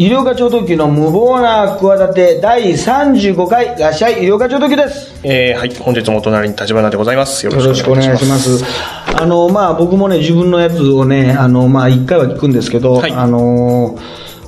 医療課長特急の無謀な企て第35回らっしゃい医療課長特急ですえー、はい。本日もお隣に立花でございます。よよろしくお願いします。あの、まあ、僕もね、自分のやつをね、あの、まあ、一回は聞くんですけど、はいあの、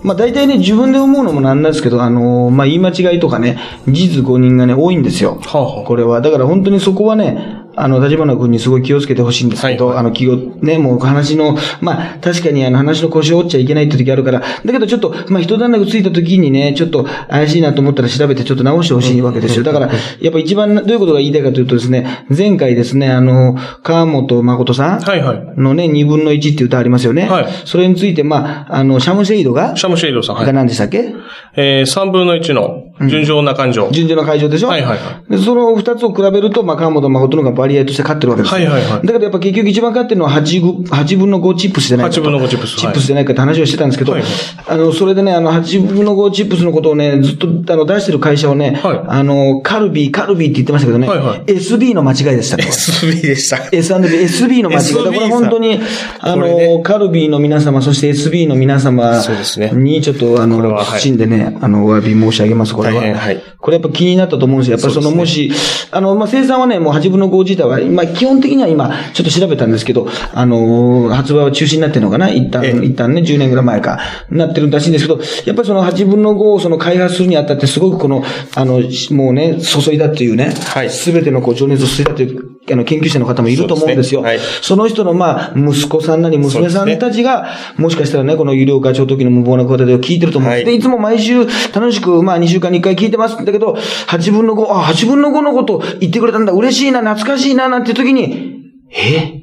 まあ、大体ね、自分で思うのもなんなんですけど、あの、まあ、言い間違いとかね、事実誤認がね、多いんですよ。はあはあこれは。だから本当にそこはね、あの、立花君にすごい気をつけてほしいんですけど、はいあの、気を、ね、もう話の、まあ、確かにあの話の腰を折っちゃいけないって時あるから、だけどちょっと、まあ、一段落ついた時にね、ちょっと怪しいなと思ったら調べてちょっと直してほしいわけですよ。だから、やっぱ一番どういうことが言いたいかというとですね、前回ですね、あの、川本誠さんはいはい。のね、二分の一っていう歌ありますよね。はいそれについて、まあ、あの、シャムシェイドが、シャムシェイドさん、はい。が何でしたっけ？えー、3分の1の純情な感情。順序の会場でしょ？はいはいはでその二つを比べると、まあ、川本誠の方がバリアとして勝ってるわけですよ。はいはいはいだけどやっぱ結局一番勝ってるのは8分 ,8 分の5チップスじゃないかと。8分の5チップスチップスじゃないかって話をしてたんですけど、はいはいあの、それでね、あの、8分の5チップスのことをね、ずっとあの出してる会社をね、はいあの、カルビー、カルビーって言ってましたけどね、はいはい SB の間違いでしたと。SB でした。S&B、SB の間違い。これ本当に、あの、カルビーの皆様、そして SB の皆様そうですねに、ちょっと、あの、これははい謹んでね、あの、お詫び申し上げます、これは。大変。はい。これやっぱ気になったと思うんですよ。やっぱりその、もし、あの、まあ、生産はね、もう8分の5自体は、まあ、基本的には今、ちょっと調べたんですけど、あの、発売は中止になってるのかな？一旦、ええ。一旦ね、10年ぐらい前か、なってるらしいんですけど、やっぱりその8分の5をその開発するにあたって、すごくこの、あの、もうね、注いだっていうね、はい。すべてのこう情熱を注いだという、あの、研究者の方もいると思うんですよ。そねはい。その人の、まあ、息子さんなり娘さんたちが、もしかしたらね、この有料課長時の無謀な声を聞いてると思う。んです。はい。で、いつも毎週楽しく、まあ、2週間に1回聞いてます。んだけど、8分の5、あ、8分の5のこと言ってくれたんだ、嬉しいな、懐かしいな、なんて時に、え？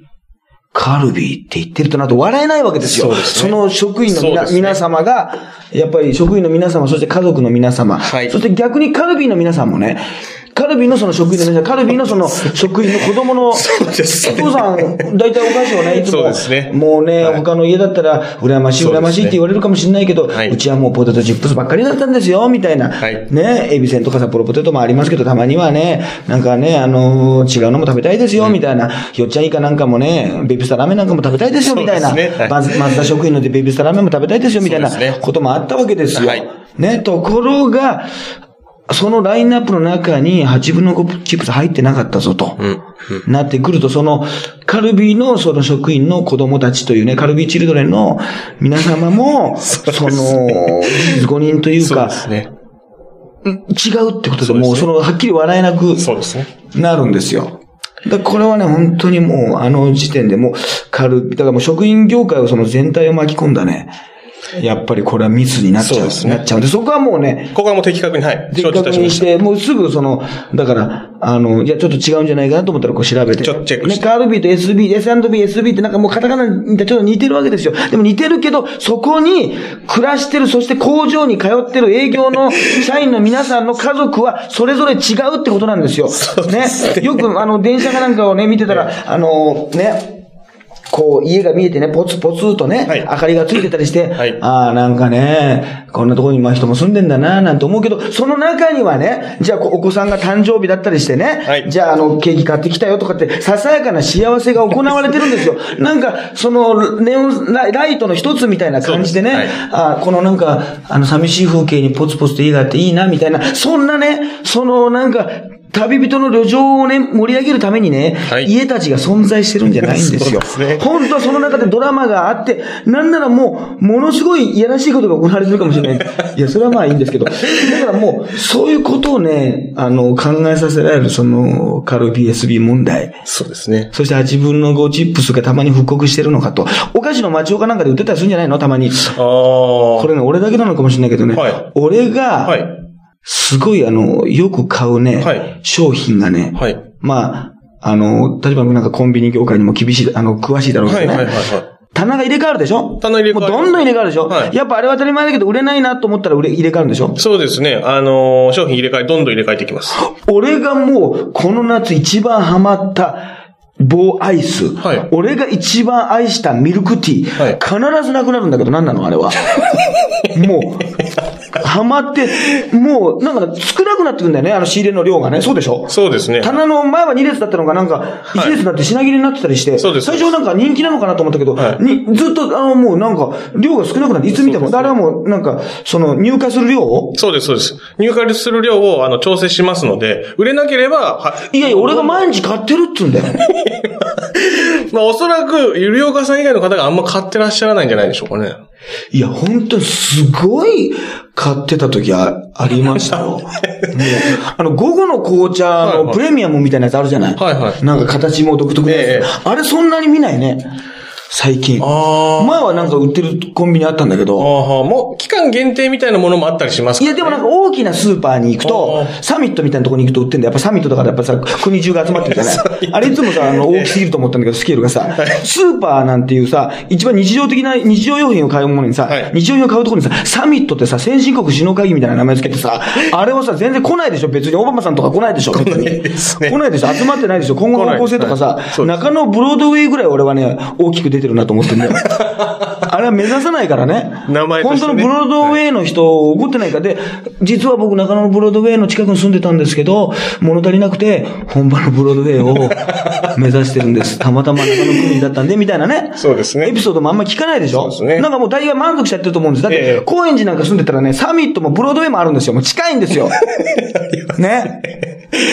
カルビーって言ってるとなと笑えないわけですよ。そね。の職員の皆,、そうですね。皆様が、やっぱり職員の皆様、そして家族の皆様、はい。そして逆にカルビーの皆さんもね、カルビーのその職員の皆さん、カルビーのその職員の子供の、お父さん、大体お菓子をね、いつも、ね。もうね、はい。他の家だったら、羨ましい、羨ましいって言われるかもしれないけど、はい。うちはもうポテトチップスばっかりだったんですよ、みたいな。はい。ね、エビせんとか札幌ポテトもありますけど、たまにはね、なんかね、あのー違うのも食べたいですよ、みたいな。よっちゃんイカなんかもね、ベビースターラーメンなんかも食べたいですよ、みたいな。そうですねはい職員のでベビースターラーメンも食べたいですよ、みたいなこともあったわけですよ。はい。ね、ところが、そのラインナップの中に8分の5チップス入ってなかったぞと。うん。なってくると、その、カルビーのその職員の子供たちというね、カルビーチルドレンの皆様も、その、事実誤認というか。違うってことで、そうですねもうその、はっきり笑えなく。なるんですよ。だこれはね、本当にもう、あの時点でもう、カルビ、だからもう職員業界をその全体を巻き込んだね、やっぱりこれは密になっちゃう、そうですねなっちゃうんで、そこはもうね、ここはもう的確に、はい。的。確にしたて、もうすぐその、だから、あの、いや、ちょっと違うんじゃないかなと思ったらこう調べて。ちょっとチェックしてね、カールビーと SB、S&B、SB ってなんかもうカタカナにちょっと似てるわけですよ。でも似てるけど、そこに暮らしてる、そして工場に通ってる営業の 社員の皆さんの家族はそれぞれ違うってことなんですよ。ね。よくあの、電車かなんかをね、見てたら、あの、ね、こう、家が見えてね、ポツポツとね、はい。明かりがついてたりして、はい。ああ、なんかね、こんなところにまあ人も住んでんだな、なんて思うけど、その中にはね、じゃあこうお子さんが誕生日だったりしてね、はい。じゃああの、ケーキ買ってきたよとかって、ささやかな幸せが行われてるんですよ。なんか、その、ネオンライライトの一つみたいな感じでね、そうですあこのなんか、あの、寂しい風景にポツポツと家があっていいな、みたいな、そんなね、そのなんか、旅人の旅情をね、盛り上げるためにね、はい家たちが存在してるんじゃないんですよ。そうですね本当はその中でドラマがあって、なんならもう、ものすごいいやらしいことが行われてるかもしれない。いや、それはまあいいんですけど。だからもう、そういうことをね、あの、考えさせられる、その、カル BSB 問題。そうですね。そして8分の5チップスがたまに復刻してるのかと。お菓子の町岡なんかで売ってたりするんじゃないの？たまに。ああ。これね、俺だけなのかもしれないけどね。はい俺が、はい。すごいあの、よく買うね、はい商品がね、はい。まあ、あの、立花君なんかコンビニ業界にも厳しい、あの、詳しいだろうけどね。はいはいはいはい。棚が入れ替わるでしょ？棚入れ替わるもうどんどん入れ替わるでしょ、はいやっぱあれは当たり前だけど売れないなと思ったら売れ入れ替わるんでしょ？そうですね。あのー商品入れ替え、どんどん入れ替えていきます。俺がもう、この夏一番ハマった棒アイス。はい俺が一番愛したミルクティー。はい必ずなくなるんだけど何なの？あれは。もう、ハマって、もう、なんか少なくなってくんだよね、あの仕入れの量がね。そうでしょ？そうですね。棚の前は2列だったのがなんか1列になって品切れになってたりして、そうです最初なんか人気なのかなと思ったけど、はいにずっとあのもうなんか量が少なくなって、いつ見ても、あれはもうなんか、その入荷する量を？そうです、そうです。入荷する量を、あの、調整しますので、売れなければ、はいやいや、俺が毎日買ってるっつうんだよ。まあ、おそらく、ゆりおかさん以外の方があんま買ってらっしゃらないんじゃないでしょうかね。いや、本当にすごい買ってた時あありましたよ。あの、午後の紅茶のプレミアムみたいなやつあるじゃない？はいはい。なんか形も独特なやつ、ええ。あれそんなに見ないね。最近。あ前はなんか売ってるコンビニあったんだけど、ああ、もう、期間限定みたいなものもあったりしますかいや、でもなんか大きなスーパーに行くとあ、サミットみたいなところに行くと売ってんだよ。やっぱサミットだからやっぱさ、国中が集まってるじゃない。あれいつもさ、あの、大きすぎると思ったんだけど、スケールがさ、スーパーなんていうさ、一番日常的な日常用品を買うものにさはい、日常用品を買うところにさ、サミットってさ、先進国首脳会議みたいな名前つけてさ、あれをさ、全然来ないでしょ。別にオバマさんとか来ないでしょ。別に。来ないですね。来ないでしょ。集まってないでしょ。今後の方向性とかさはい。中野ブロードウェイぐらい俺はね、大きく出てるなと思ってんだよ。あれは目指さないからね。名前と本当のブロードウェイの人を怒ってないかで、実は僕中野のブロードウェイの近くに住んでたんですけど、物足りなくて、本場のブロードウェイを目指してるんです。たまたま中野区民だったんで、みたいなね。そうですねエピソードもあんま聞かないでしょ？そうですねなんかもう大概満足しちゃってると思うんです。だって、ええ高円寺なんか住んでたらね、サミットもブロードウェイもあるんですよ。もう近いんですよ。ね。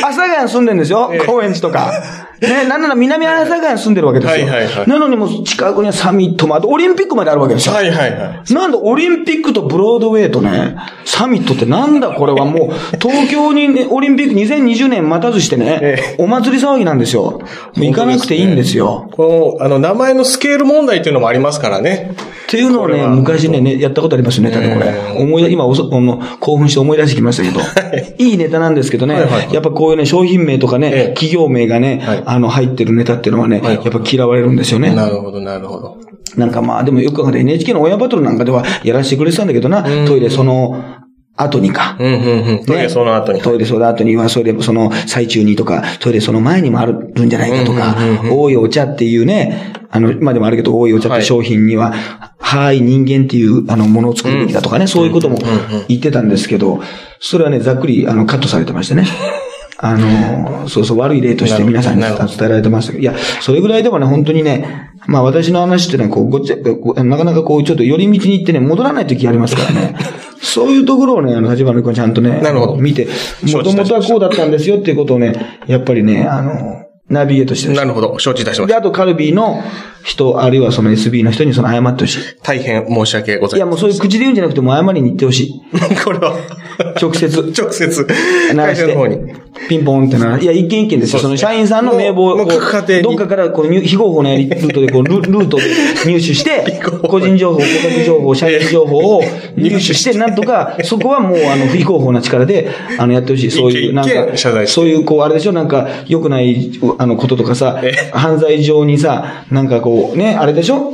阿佐ヶ谷に住んでるんですよ。高円寺とか。ね、なんなら南阿佐ヶ谷に住んでるわけですよ。はいはいはいなのにもう近くにはサミットもあって、オリンピックまであるわけですよ。はいはいはい。なんだ、オリンピックとブロードウェイとね、サミットってなんだこれはもう、東京にね、オリンピック2020年待たずしてねえ、お祭り騒ぎなんですよ。行かなくていいんですよ。この、あの、名前のスケール問題っていうのもありますからね。っていうのをね、昔ねね、やったことありますよ、ネタでこれ。思い出、今おそ、興奮して思い出してきましたけど。い。いネタなんですけどね、はいはいやっぱこういうね、商品名とかね、ええ。企業名がね、はい。あの、入ってるネタっていうのはね、はいはい。やっぱ嫌われるんですよね。なるほど、なるほど。なんかまあ、でもよく考えて NHK の親バトルなんかではやらせてくれてたんだけどな、トイレその後にか。うん、うん、うん。トイレその後に。トイレその後には、それ、その最中にとか、トイレその前にもあるんじゃないかとか多いお茶っていうね、あの、今でもあるけど、多いお茶って商品には、はい、人間っていう、あの、ものを作るべきだとかね、そういうことも言ってたんですけど、それはね、ざっくり、あの、カットされてましてね。あの、そうそう、悪い例として皆さんに伝えられてましたけど、いや、それぐらいでもね、本当にね、まあ私の話っていうのは、こう、ごっちゃ、なかなかこう、ちょっと寄り道に行ってね、戻らない時ありますからね。そういうところをね、あの、立花君ちゃんとね、なるほど見て、もともとはこうだったんですよっていうことをね、やっぱりね、あの、ナビゲートしてなるほど、承知いたしましで、た。あとカルビーの人、あるいはその SB の人にその謝ってほしい。大変申し訳ございや、いまもうそういう口で言うんじゃなくて、もう謝りに行ってほしい。せん。これは、直接。直接、会社の方に。ピンポンってなら、いや、一件一件ですよ。その社員さんの名簿を、どっかから、こう、入非合法なルートで、こう、ル ルートで入手して、個人情報、顧客情報、社員情報を入手して、なんとか、そこはもう、あの、非合法な力で、あの、やってほしい。そういう、なんかそういう、こう、あれでしょ、なんか、良くない、あの、こととかさえ、犯罪上にさ、なんかこう、ね、あれでしょ？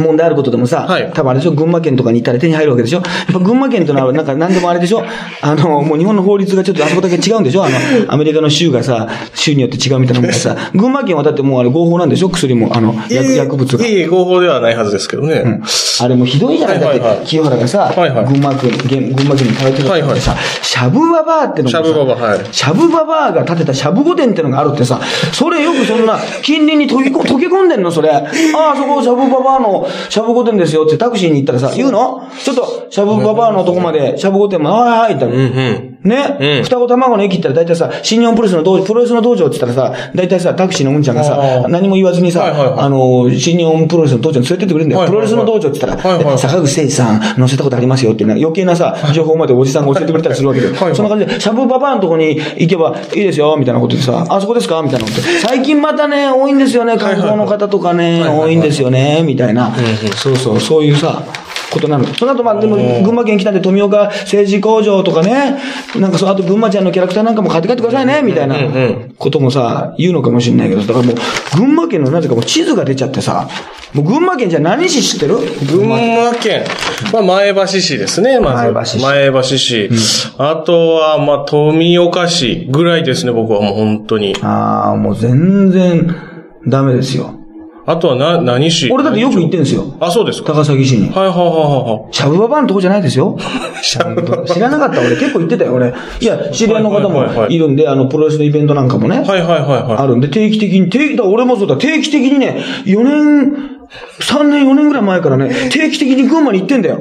問題あることでもさ、はい。多分あれでしょ群馬県とかに行ったら手に入るわけでしょ。やっぱ群馬県とのは なんか何でもあれでしょ。あの、もう日本の法律がちょっとあそこだけ違うんでしょ。あの、アメリカの州がさ、州によって違うみたいなもんでさ、群馬県はだってもうあれ合法なんでしょ薬も、あの、薬薬物が。いい合法ではないはずですけどね。あれもうひどいじゃない、はいはいはい。だって、清原がさ、はいはい。群馬県、群群馬県に通ってたはいはい。ってさ、しゃぶばばあってのもさしゃぶばばはい。しゃぶばばあが建てたしゃぶ御殿ってのがあるってさ、それよくそんな、近隣に溶け込んでんのそれ。ああ、そこしゃぶばばあのしゃぶ御殿ですよってタクシーに行ったらさ、言うの？ちょっと、しゃぶばばあのとこまで、しゃぶ御殿まで、はいはい、って言ったら。うんうん。ね、うん。双子卵の駅行ったら大体さ、新日本プロレスの道場、プロレスの道場って言ったらさ、大体さ、タクシーのうんちゃんがあさ、ー何も言わずにさ、はいはいはい。あの、新日本プロレスの道場に連れてってくれるんだよ。はいはいはい。プロレスの道場って言ったら、はいはい。はい坂口誠二さん乗せたことありますよってな余計なさ、情報までおじさんが教えてくれたりするわけで、はい。はい。そんな感じで、シャブババアのとこに行けばいいですよ、みたいなことでさ、あそこですか？みたいなこと。で。最近またね、多いんですよね、観光の方とかね、はいはいはい。多いんですよね、みたいな。そうそう、そういうさ、ことなの。その後、まあ、でも、群馬県来たんで、富岡政治工場とかね、なんかそう、あと群馬ちゃんのキャラクターなんかも買って帰ってくださいね、みたいなうんうんこともさ、言うのかもしれないけど、だからもう、群馬県のなぜかもう地図が出ちゃってさ、もう群馬県じゃ何市知ってる？群馬県。まあ、前橋市ですね、まず。前橋市前橋市。あとは、まあ、富岡市ぐらいですね、僕はもう本当に。ああ、もう全然ダメですよ。あとはな、何市俺だってよく行ってんですよ。あ、そうですか。高崎市に。はいはいはいはいシャブババアのとこじゃないですよ。知らなかった俺結構行ってたよ俺。いや、知り合いの方もはいるんで、あの、プロレスのイベントなんかもね。はい。はいはいはいはい。あるんで、定期的に、定期、だ俺もそうだ、定期的にね、4年、3年、4年ぐらい前からね、定期的に群馬に行ってんだよ。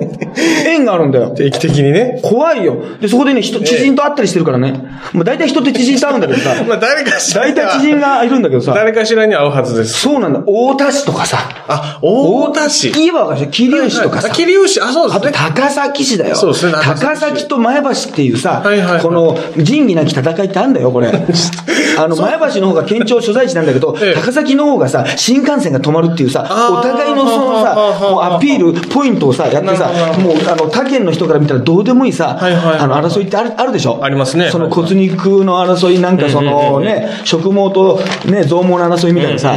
縁があるんだよ。定期的にね。怖いよ。で、そこでね、人、知人と会ったりしてるからね。まあ大体人って知人と会うんだけどさ、まあ誰かしら大。体知人がいるんだけどさ、誰かしらに会うはずです。そうなんだ。大田市とかさ、あ、大田市。言えばわか桐生市とかさあ、桐生市。あ、そうであとすね。高崎市だよ。そうですね高崎と前橋っていうさ、はいはいはいこの仁義なき戦いってあんだよ、これ。あの、前橋の方が県庁所在地なんだけど、ええ高崎の方がさ、新幹線が止まるっていうさ、お互いのそのさ、もうアピール、ポイントをさ、やってさもう、あの、他県の人から見たらどうでもいいさ、あの、争いってある、あるでしょ？ありますね。その骨肉の争いなんかそのね、植毛とね、増毛の争いみたいなさ、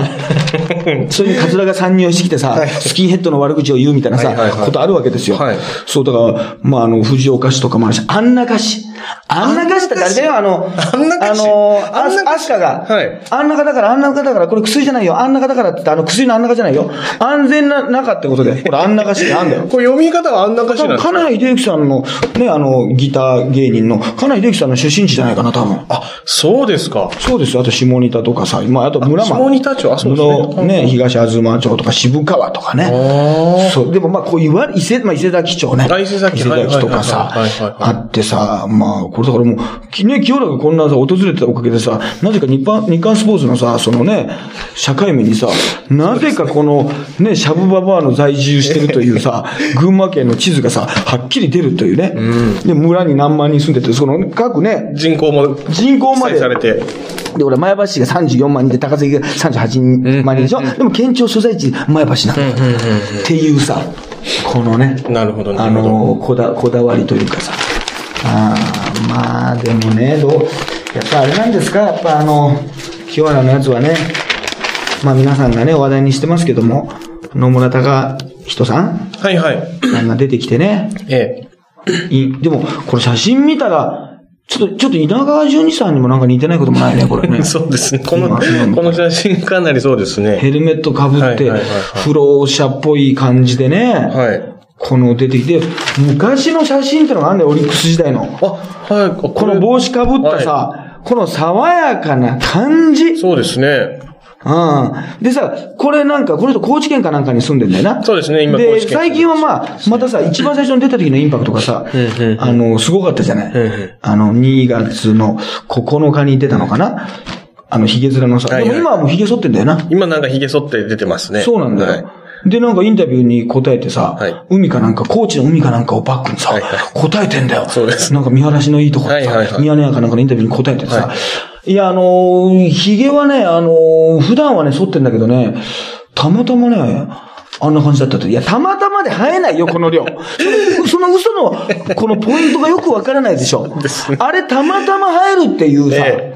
それにカツラが参入してきてさ、スキンヘッドの悪口を言うみたいなさことあるわけですよ。はいそう、だから、まあ、あの、藤岡市とかもあるし、安中市。安中市って誰だよ、あの、安中市あの、あ安中市アスカが、はい安中だから、安中だから、これ薬じゃないよ、安中だからってあの、薬の安中じゃないよ。安全な中ってことで、これ安中市ってあんだよ。これ読み方はあんなかし多分、らですか金井秀幸さんの、ね、あの、ギター芸人の、金井秀幸さんの出身地じゃないかな、多分。あ、そうですか。そうですよ。あと、下仁田とかさ、まあ、あと村下も。仁田町？あそうですねのね、東東町とか渋川とかね。あそう。でもまあ、こう言われ、伊勢、まあ、伊勢崎町ね。あ伊勢崎伊勢崎とかさあってさ、まあ、これだからもう、きね、清らかこんなさ、訪れてたおかげでさ、なぜか日韓、日韓スポーツのさ、そのね、社会面にさ、なぜかこの、ね、シャブババアの在住してるというさ、群馬県の地図がさ、はっきり出るというね。で、村に何万人住んでて、その各ね、人口も人口までされて。で、俺、前橋市が34万人で、高崎が38万人でしょ、でも、県庁所在地、前橋なんだよ。っていうさ、このね、なるほど、なあ。の、こだ、こだわりというかさ。あーまあ、でもね、どう、やっぱあれなんですか？やっぱあの、清原のやつはね、まあ皆さんがね、話題にしてますけども、野村隆人さん？はいはい。なんか出てきてね、えいでも、これ写真見たら、ちょっと、ちょっと稲川淳二さんにもなんか似てないこともないね、これねえ。。そうですね。この、この写真かなりそうですね。ヘルメットかぶって、はいはいはいはい不老者っぽい感じでね、はい。この出てきて、昔の写真ってのがあるんだよ、オリックス時代の。あ、はい。ここの帽子かぶったさ、この爽やかな感じ。そうですね。うん。でさ、これなんか、この人高知県かなんかに住んでんだよな。そうですね今高で、最近はまあ、またさ、一番最初に出た時のインパクトがさ、あの、すごかったじゃない。あの、2月の9日に出たのかな。あの、髭面のさ、でも今はもう髭剃ってんだよな。今なんか髭剃って出てますね。そうなんだよ。はいで、なんかインタビューに答えてさ、はい海かなんか、高知の海かなんかをバックにさ、はいはい答えてんだよ。そうですなんか見晴らしのいいところさ、はいはいはいミヤネ屋かなんかのインタビューに答えててさ、、はいや、あのー、髭はね、あのー、普段はね、剃ってんだけどね、たまたまね、あんな感じだったって。いや、たまたまで生えないよ、この量。その嘘の、このポイントがよくわからないでしょ。あれ、たまたま生えるっていうさ、え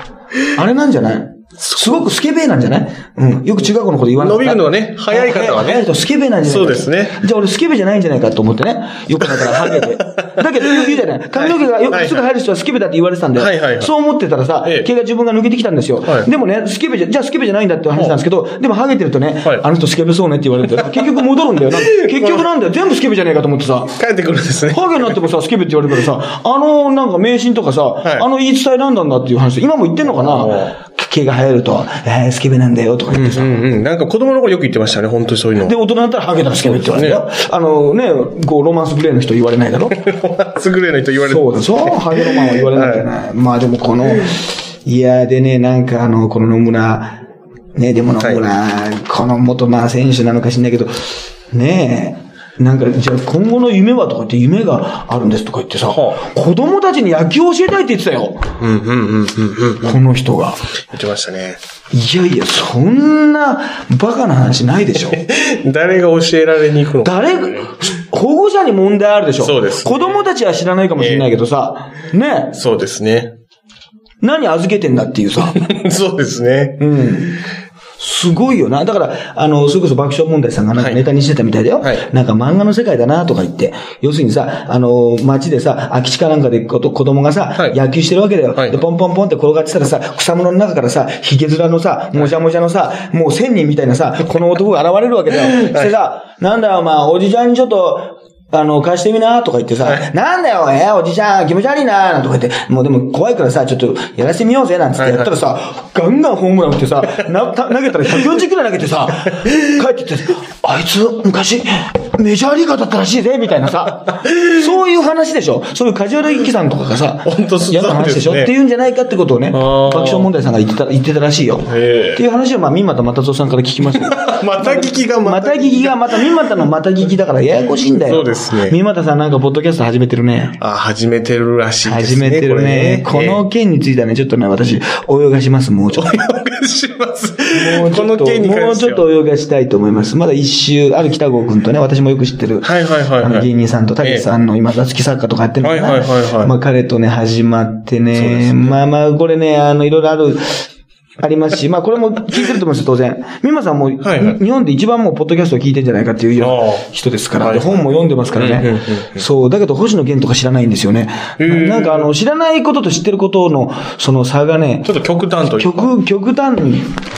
あれなんじゃない？すごくスケベなんじゃない？うん。よく中学校のこと言わなかった伸びるのがね早い方はね早い人スケベなんじゃないかそうですね。じゃあ俺スケベじゃないんじゃないかと思ってね。よくだからハゲて。だけどよく言うじゃない。髪の毛がよはいくすぐ生える人はスケベだって言われてたんだよ。はいはいはいそう思ってたらさ、ええ毛が自分が抜けてきたんですよ。はいでもね、スケベじゃ、じゃあスケベじゃないんだって話なんですけど、でもハゲてるとね、はいあの人スケベそうねって言われて、結局戻るんだよ な。結局なんだよ。全部スケベじゃねえかと思ってさ。帰ってくるんですね。ハゲになってもさ、スケベって言われるからさ、あの、なんか迷信とかさ、いあの言い伝えなんなんだっていう話で、今も言ってんのかな？毛が生えると、えー、スケベなんだよとか言ってさ。うんうん。なんか子供の頃よく言ってましたね、本当にそういうの。で、大人だったらハゲたらスケベって言われるよ。あのね、こう、ロマンスグレーの人言われないだろ？優れないと言われる。そうだ、そう、ハゲロマンは言われないじゃない。まあでもこの、いや、でね、なんかあの、この野村、ね、でも野村、この元まあ選手なのか知んないけど、ねえ、なんか、じゃあ今後の夢はとか言って夢があるんですとか言ってさ、は子供たちに野球を教えたいって言ってたよ。うんうんうんうんうん。この人が。言ってましたね。いやいや、そんなバカな話ないでしょ。誰が教えられに行くのか。誰が、保護者に問題あるでしょ。そうです子供たちは知らないかもしれないけどさ、ねえそうですね。何預けてんだっていうさ。そうですね。うん。すごいよな。だから、あの、それこそ爆笑問題さんがなんかネタにしてたみたいだよ。はいなんか漫画の世界だなとか言って。要するにさ、あの、街でさ、空き地かなんかでこと子供がさ、はい野球してるわけだよ。はいで、ポンポンポンって転がってたらさ、草むのの中からさ、ヒゲ面のさ、もじゃもじゃのさ、もう千人みたいなさ、この男が現れるわけだよ。そしてさ、なんだよ、まあ、おじちゃんにちょっと、あの、貸してみな、とか言ってさ、なんだよ、えーおじちゃん、気持ち悪いな、なんとか言って、もうでも怖いからさ、ちょっとやらせてみようぜ、なんつって。やったらさ、ガンガンホームラン打ってさ、な、た投げたら140くらい投げてさ、帰ってって、あいつ、昔、メジャーリーガーだったらしいぜ、みたいなさ、そういう話でしょ？そういう梶原一騎さんとかがさ、本当そう嫌な話でしょ？っていうんじゃないかってことをね、爆ー。笑問題さんが言ってた、言ってたらしいよ。へー。っていう話を、まあ、三又又蔵さんから聞きまし たよ。また聞きがまた。聞きが、また、三股のまた聞きだからややこしいんだよ。そうですね三股さんなんか、ポッドキャスト始めてるね。あ、始めてるらしいですね。始めてるね。これの件についてはね、ちょっとね、私、泳がします、もうちょっと。お願いします。もうちょっと。もうちょっと泳がしたいと思います。まだ一周、ある北郷くんとね、私もよく知ってる。はいはいはいはいあの芸人さんと、たけしさんの今、雑記作家とかやってるのかな。はいはいはいはいまあ彼とね、始まってね。すまあまあ、これね、あの、いろいろある、ありますし、まあこれも聞いてると思いますよ、当然。美馬さんも、はいはい日本で一番もうポッドキャストを聞いてんじゃないかっていうような人ですから、本も読んでますからうんうんうんね。そう、だけど星野源とか知らないんですよね。なんかあの、知らないことと知ってることの、その差がね、ちょっと極端というか。極、極端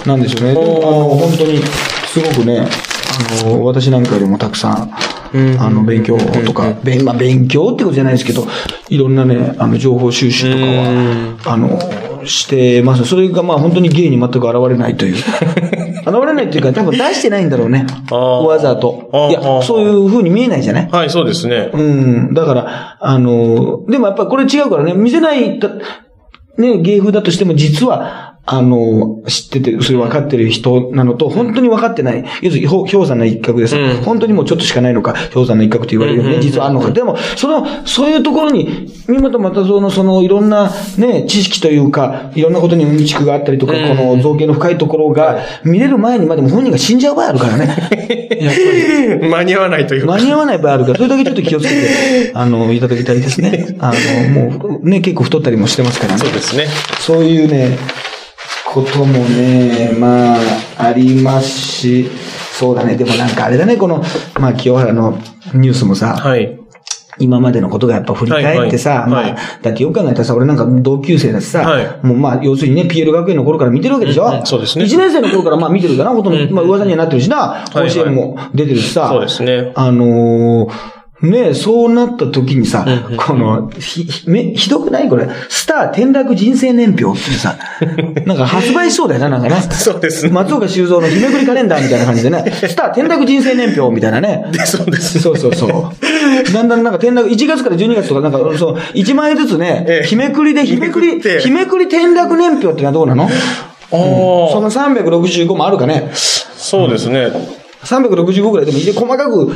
なんですよね。あの、本当に、すごくね、あの、私なんかよりもたくさん、あの、勉強とか、勉まあ、勉強ってことじゃないですけど、いろんなね、あの、情報収集とかは、あの、してます。それがまあ本当に芸に全く現れないという。現れないっていうか、多分出してないんだろうね。わざといや、そういう風に見えないじゃない？はい、そうですね。うん。だから、あの、でもやっぱりこれ違うからね、見せないだ、ね、芸風だとしても実は、あの、知ってて、それ分かってる人なのと、本当に分かってない。要するに、ほ氷山の一角です。うん本当にもうちょっとしかないのか、氷山の一角と言われるよね、うんうんうん実はあるのか。でも、その、そういうところに、三本又蔵のその、いろんなね、知識というか、いろんなことにうんちくがあったりとか、うんこの造形の深いところが、見れる前にまでも本人が死んじゃう場合あるからね。やっぱり。間に合わないというか。間に合わない場合あるから、それだけちょっと気をつけて、あの、いただきたいですね。あの、もう、ね、結構太ったりもしてますからね。そうですね。そういうね、こともね、まあ、ありますし、そうだね、でもなんかあれだね、この、まあ、清原のニュースもさ、はい。今までのことがやっぱ振り返ってさ、はいはい。はいまあ、だってよく考えたらさ、俺なんか同級生だしさ、はい。もうまあ、要するにね、PL 学園の頃から見てるわけでしょ、うんうんそうですね。1年生の頃からまあ見てるかな、ほとんど、うんまあ噂にはなってるしな、甲子園も出てるしさ、そうですね。あのーねそうなった時にさ、うんうんこの、ひ、ひめひどくないこれ？スター転落人生年表ってさ、なんか発売しそうだよな、なんかね。そうですね。松岡修造の日めくりカレンダーみたいな感じでね、スター転落人生年表みたいなね。で、そうです。そうそうそう。だんだんなんか転落、1月から12月とかなんか、そう、1枚ずつねえ、え日めくりで、日めくり日めくり転落年表ってのはどうなの？あその365もあるかね。そうですね。365ぐらいでも細かく、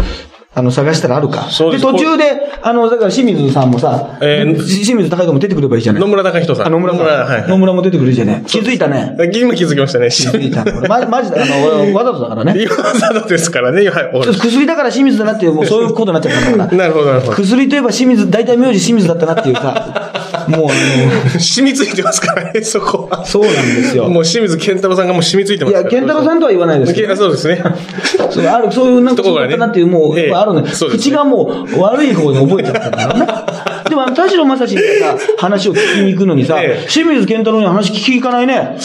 あの、探したらあるか。そうです途中で、あの、だから清水さんもさ、えー清水高いとも出てくればいいじゃない野村隆人さん。あ野村さん。はい。野村も出てくるじゃね。気づいたね。今気づきましたね。気づいたま、マジで、あの、俺わざとだからね。今ざとですからね。はい。薬だから清水だなっていう、もうそういうことになっちゃったから。なるほど、なるほど。薬といえば清水、大体名字清水だったなっていうさ、もうあ 染みついてますからね、そこそうなんですよ。もう清水健太郎さんがもう染みついてまいや、すから。健太郎さんとは言わないですけどけそうですね。そうある、そういうなんかそうだったなっていう、もう、ええやっぱあるね。そうですね口がもう悪い方に覚えちゃったんだからね。でも、田代正史がさ、話を聞きに行くのにさ、ええ清水健太郎に話聞きに行かないね。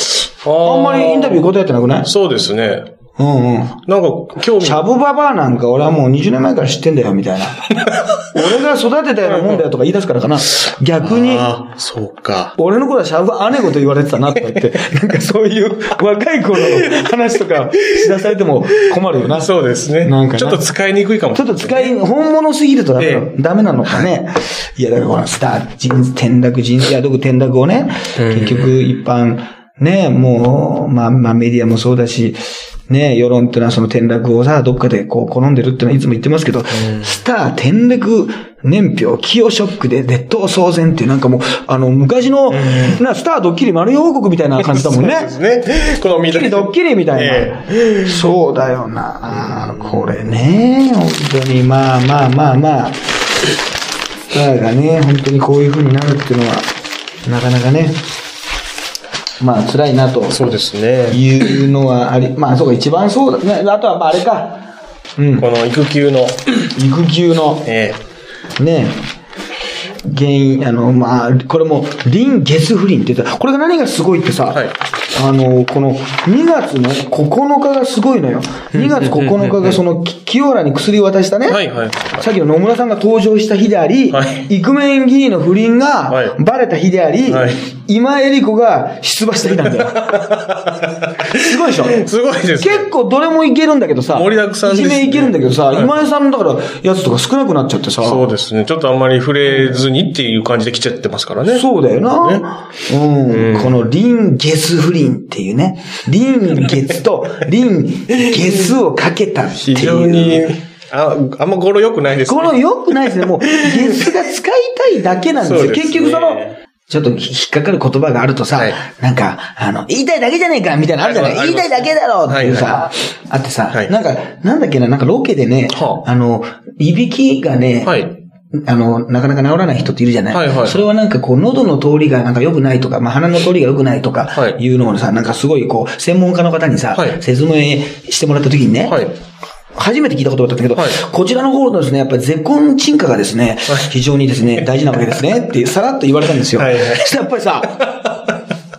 ああんまりインタビュー答えてなくない？そうですね。うんうん。なんか、興味シャブババアなんか俺はもう20年前から知ってんだよ、みたいな。俺が育てたようなもんだよとか言い出すからかな。逆に、ああ、そうか。俺の頃はシャブ姉子と言われてたなとか言って、なんかそういう若い頃の話とかしだされても困るよな。そうですね。なんかなちょっと使いにくいかもしちょっ。と使い、本物すぎるとダメなの、えダメなのかね。いや、だからほら、スター、人、転落、人生やどく転落をね、結局一般、ね、もう、まあ、まあメディアもそうだし、ね、世論ってのはその転落をさ、どっかでこう、好んでるってのはいつも言ってますけど、スター、転落、年表、キヨショックで列島騒然っていうなんかもう、あの、昔の、な、スタードッキリ丸い王国みたいな感じだもんね。そうですね。このドッキリドッキリみたいな。えそうだよな。これね、本当に、まあまあまあまあ。スターがね、本当にこういう風になるっていうのは、なかなかね、まあ辛いなと。そうですね。いうのはあり、まあそうか、一番そうだ。ね。あとはまああれか。うん。この育休の、育休の、えね、原因、あの、まあ、これも、リンゲス不倫って言った。ら、これが何がすごいってさ、はい。あの、この2月の9日がすごいのよ。2月9日がその、き清原に薬を渡したね、えはいはい。さっきの野村さんが登場した日であり、はい。イクメン議員の不倫はい。がバレた日であり、はい今江里子が出馬した日なんだよ。すごいでしょ？すごいですね。結構どれもいけるんだけどさ、盛りだくさんですね一面いけるんだけどさ、はい今江さんのだからやつとか少なくなっちゃってさ、そうですね。ちょっとあんまり触れずにっていう感じで来ちゃってますからね。そうだよな。うん。このリンゲス不倫っていうね。リンゲスとリンゲスをかけたっていう。非常に、あ、あんま語呂良くないですね。この良くないですね。もう、ゲスが使いたいだけなんですよ。すね結局その、ちょっと引っかかる言葉があるとさ、はい。なんか、あの、言いたいだけじゃねえかみたいなのあるじゃない、はい言いたいだけだろっていうさ、はあってさ、はい。なんか、なんだっけな、なんかロケでね、はあ。あの、いびきがね、はい。あの、なかなか治らない人っているじゃない、はいはい。それはなんかこう、喉の通りがなんか良くないとか、まあ鼻の通りが良くないとかはい、いうのをさ、なんかすごいこう、専門家の方にさ、はい。説明してもらった時にね、はい。初めて聞いたことだったんだけど、はい。こちらの方のですね、やっぱり絶根沈下がですね、非常にですね、大事なわけですね、ってさらっと言われたんですよ。はいはい。やっぱりさ、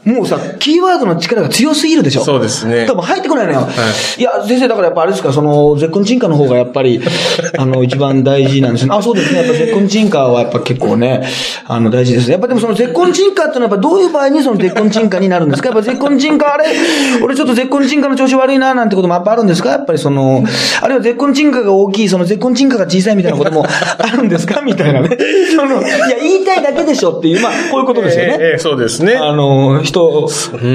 もうさ、キーワードの力が強すぎるでしょ。そうですね多分入ってこないのよ。い、や、先生、だからやっぱあれですか、その、絶根沈下の方がやっぱり、あの、一番大事なんですね。あ、そうですね。やっぱ絶根沈下はやっぱ結構ね、あの、大事ですね。やっぱでもその絶根沈下っていうのはやっぱどういう場合にその絶根沈下になるんですか？やっぱ絶根沈下あれ、俺ちょっと絶根沈下の調子悪いななんてこともやっぱあるんですか？やっぱりその、あるいは絶根沈下が大きい、その絶根沈下が小さいみたいなことも あるんですか？みたいなね。その、いや、言いたいだけでしょっていう、まあ、こういうことですよね。ええええそうですね。あの、人、うんう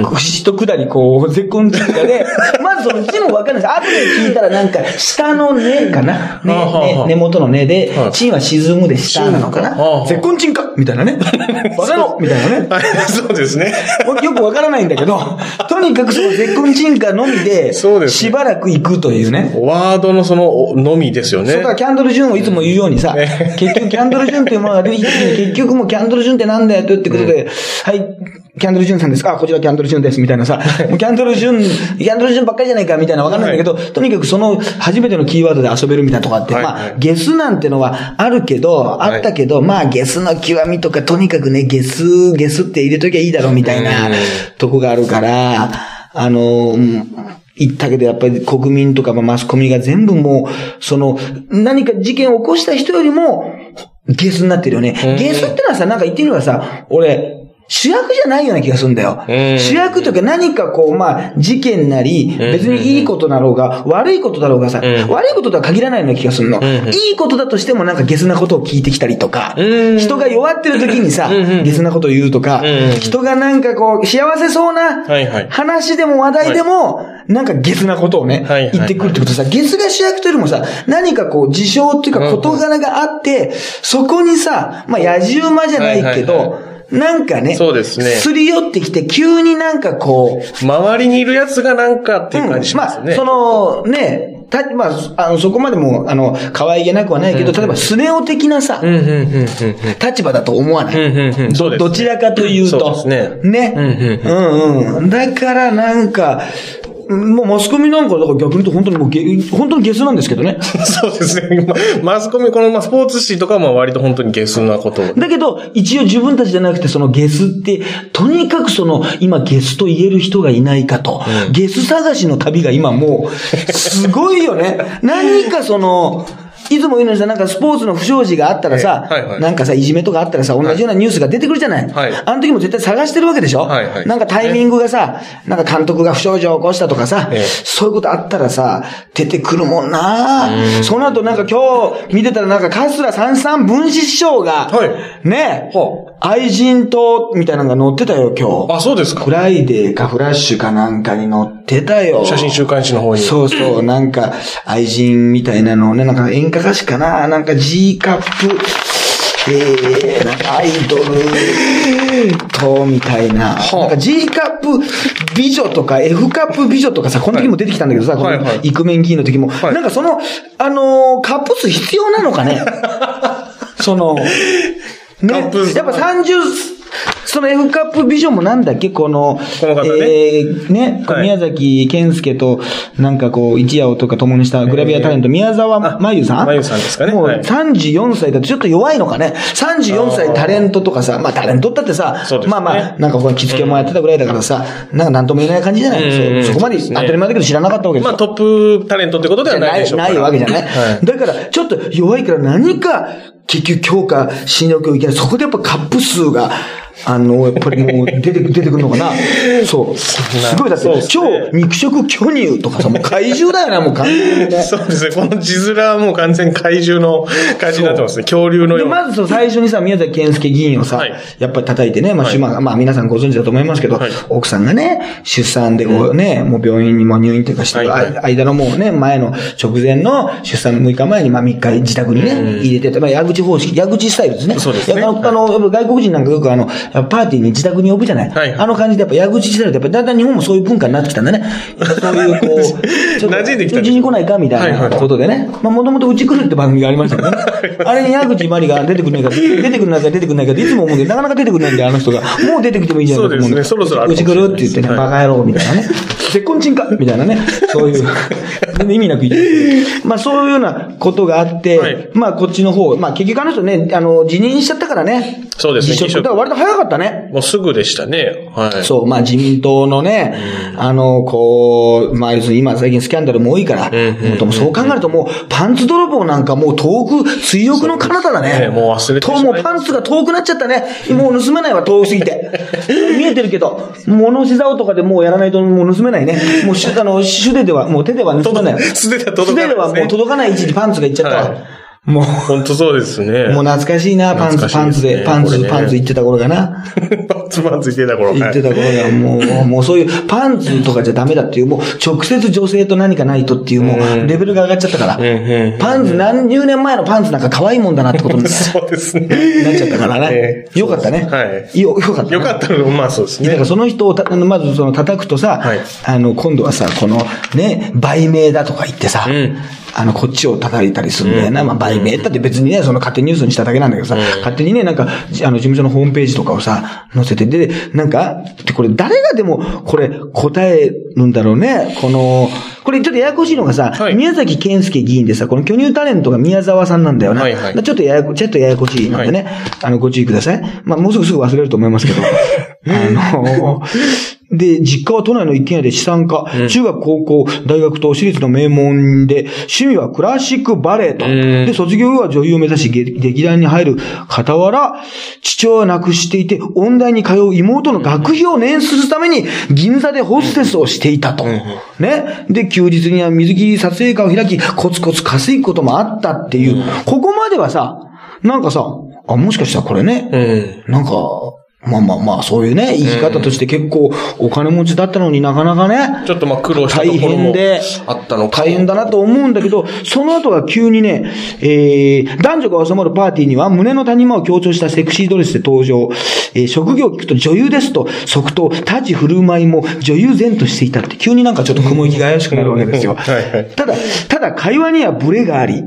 んうん。一下りこう、絶根沈下で、まずその字もわかんないです。後で聞いたらなんか、下の根かな、ねね根元の根では、い沈は沈むで下なのかな絶根沈下みたいなね。バカのみたいなね。はい、そうですね。よくわからないんだけど、とにかくその絶根沈下のみで、そうですねしばらく行くというね。ワードのその、のみですよね。それからキャンドル・ジュンをいつも言うようにさ、ね結局キャンドル・ジュンというものが出てきた時に、結局もうキャンドル・ジュンってなんだよってってことで、はい、キャンドル・ジュンさんです。かあ、こちらキャンドル・ジュンです、みたいなさ、もうキャンドル・ジュン、キャンドル・ジュンばっかりじゃないか、みたいなわかんないんだけど、とにかくその初めてのキーワードで遊べるみたいなとこあって、はいまあはい、ゲスなんてのはあるけど、あったけど、まあ、ゲスの極みとか、とにかくね、ゲス、ゲスって入れときゃいいだろう、みたいなうん。とこがあるから、あの、うん言ったけど、やっぱり国民とかまあマスコミが全部もう、その、何か事件を起こした人よりも、ゲスになってるよね。うん。ゲスってのはさ、なんか言ってみればさ、俺、主役じゃないような気がするんだよ。うん。主役というか何かこう、まあ、事件なり、うん。別にいいことだろうが、悪いことだろうがさ、うん。悪いこととは限らないような気がするの。いいことだとしてもなんかゲスなことを聞いてきたりとか、うん。人が弱ってる時にさ、ゲスなことを言うとか、うん。人がなんかこう、幸せそうな話でも話題でも、なんかゲスなことをね、言ってくるってことさ、ゲスが主役というよりもさ、何かこう、事象っていうか事柄があって、そこにさ、まあ、野獣馬じゃないけど、なんかね、そうですねすり寄ってきて、急になんかこう、周りにいるやつがなんかっていう感じしますね。まあ、その、ね、た、まあ、あの、そこまでも、あの、可愛げなくはないけど、例えば、スネ夫的なさ、うん、うん、うん、うん。立場だと思わない。うんうんうんそうどちらかというと。そうですねね。うんうん。だからなんか、もうマスコミなんか、だから逆に言うと本当にもうゲ、本当にゲスなんですけどね。そうですね。まマスコミ、このまあスポーツ紙とかも割と本当にゲスなことを。だけど、一応自分たちじゃなくて、そのゲスって、とにかくその、今ゲスと言える人がいないかと。ゲス探しの旅が今もう、すごいよね。何かその、いつも言うのにさ、なんかスポーツの不祥事があったらさ、ええはいはい。なんかさ、いじめとかあったらさ、同じようなニュースが出てくるじゃない？はい。あの時も絶対探してるわけでしょ、はいはい。なんかタイミングがさ、なんか監督が不祥事を起こしたとかさ、ええ。そういうことあったらさ、出てくるもんな。その後なんか今日見てたらなんか桂三三分子師匠が、はい。ねえ、は愛人と、みたいなのが載ってたよ、今日。あ、そうですかフ。ライデーかフラッシュかなんかに載ってたよ。写真週刊誌の方に。そうそう、なんか、愛人みたいなのをね、なんか演歌歌手かな？なんか G カップ、えー、なんかアイドルと、みたいな。はあなんか G カップ美女とか F カップ美女とかさ、この時も出てきたんだけどさ、はいこのはいイクメン議員の時も。はいなんかその、あのーカップ数必要なのかね？その、ね、やっぱ30その F カップビジョンもなんだっけ？この、この方ね。えー、ね、はい。宮崎健介と、なんかこう、一夜をとか共にしたグラビアタレント、宮沢真由さん？真由さんですかね。もうはい。34歳だとちょっと弱いのかね？34歳タレントとかさ、まあタレントだってさ、ね。まあまあ、なんかこの着付けもやってたぐらいだからさ、なんかなんとも言えない感じじゃない、うんそそこまで当たり前だけど知らなかったわけですよ。まあトップタレントってことではないでしょう。ないわけじゃない、はい。だから、ちょっと弱いから何か、結局強化しなきゃいけない。そこでやっぱカップ数が、あの、やっぱりもう出て、出てくるのかな？そう。すごい、だって、ね超肉食巨乳とかさ、もう怪獣だよな、もう完全にね。そうですね。この字面はもう完全に怪獣の感じになってますね。恐竜ので、ような。まずそう最初にさ、宮崎健介議員をさ、はいやっぱり叩いてね、まあ、はいまあ、まあ、皆さんご存知だと思いますけど、はい奥さんがね、出産でこうね、もう病院にも入院というかして間のもうね、前の直前の出産6日前に、まあ3日自宅にね、入れてて、まあ矢口方式、矢口スタイルですね。そうですねあの、外国人なんかよくあの、パーティーに自宅に呼ぶじゃない。はいはいあの感じでやっぱ矢口スタイルで、やっぱだんだん日本もそういう文化になってきたんだね。そういうこう、ちょっと馴染んできたんですうちに来ないかみたいなことでね。まあもともとうち来るって番組がありましたけどね。あれに矢口まりが出てくるないか、出てくるないか出てくるないかっていつも思うけど、なかなか出てくるないんで、あの人が。もう出てきてもいいじゃないかと思うんそうですねそろそろうち来るって言ってね、はいバカ野郎みたいなね。結婚賃かみたいなね。そういう。全然意味なく言ってまあそういうようなことがあって、はいまあこっちの方、まあ結局あの人ね、あの、辞任しちゃったからね。そうですね辞職。だから割と早かったね。もうすぐでしたね。はい。そう、まあ自民党のね、あの、こう、まあ要するに今最近スキャンダルも多いから、んうんそう考えるともうパンツ泥棒なんかもう遠く、追憶の彼方だね。ねもう忘れてもうパンツが遠くなっちゃったね。もう盗めないわ、遠すぎて。見えてるけど、物し竿とかでもうやらないともう盗めないね。もうし、あの、手ででは、もう手では盗めない。素手では届かないね素手ではもう届かない位置にパンツがいっちゃったわ。はいもう、本当そうですね。もう懐かしいな、パンツ、懐かパンツで、パンツ、ねパンツ言 ってた頃がな。パンツパンツ言ってた頃。言ってた頃が、もう、もうそういうパンツとかじゃダメだっていう、もう直接女性と何かないとっていう、もうレベルが上がっちゃったから。パンツ、何十年前のパンツなんか可愛いもんだなってことになっそうですね。ちゃったからねえ。えよかったね。はいよ、よかった。よかったの、まあそうですねだから。その人をた、まずその叩くとさ、はいあの、今度はさ、このね、売名だとか言ってさ、んあの、こっちを叩いたりするんだよな。まあ、売名だって別にね、その勝手にニュースにしただけなんだけどさ、勝手にね、なんか、じあの、事務所のホームページとかをさ、載せて、で、なんか、でこれ誰がでも、これ、答えるんだろうね。この、これちょっとややこしいのがさ、はい宮崎健介議員でさ、この巨乳タレントが宮沢さんなんだよな。はいはいちょっとややこ、ちょっとややこしいのでね、あの、ご注意ください。まあ、もうすぐすぐ忘れると思いますけど。あの、で、実家は都内の一軒家で資産家、中学、高校、大学と私立の名門で、趣味はクラシックバレエと。んで、卒業後は女優を目指し、劇劇団に入る傍ら、父親を亡くしていて、音大に通う妹の学費を捻出するために、銀座でホステスをしていたと。ね。で、休日には水着撮影会を開き、コツコツ稼ぐこともあったっていう、ここまではさ、なんかさ、あ、もしかしたらこれね、うん。なんか、まあまあまあ、そういうね、生き方として結構お金持ちだったのになかなかね、ちょっとまあ苦労したと大ころも変で、あったのか。大変だなと思うんだけど、その後は急にね、えー、男女が収まるパーティーには胸の谷間を強調したセクシードレスで登場。えー、職業を聞くと女優ですと、即答、立ち振る舞いも女優前としていたって、急になんかちょっと雲行きが怪しくなるわけですよ。はいはいただ、ただ会話にはブレがあり、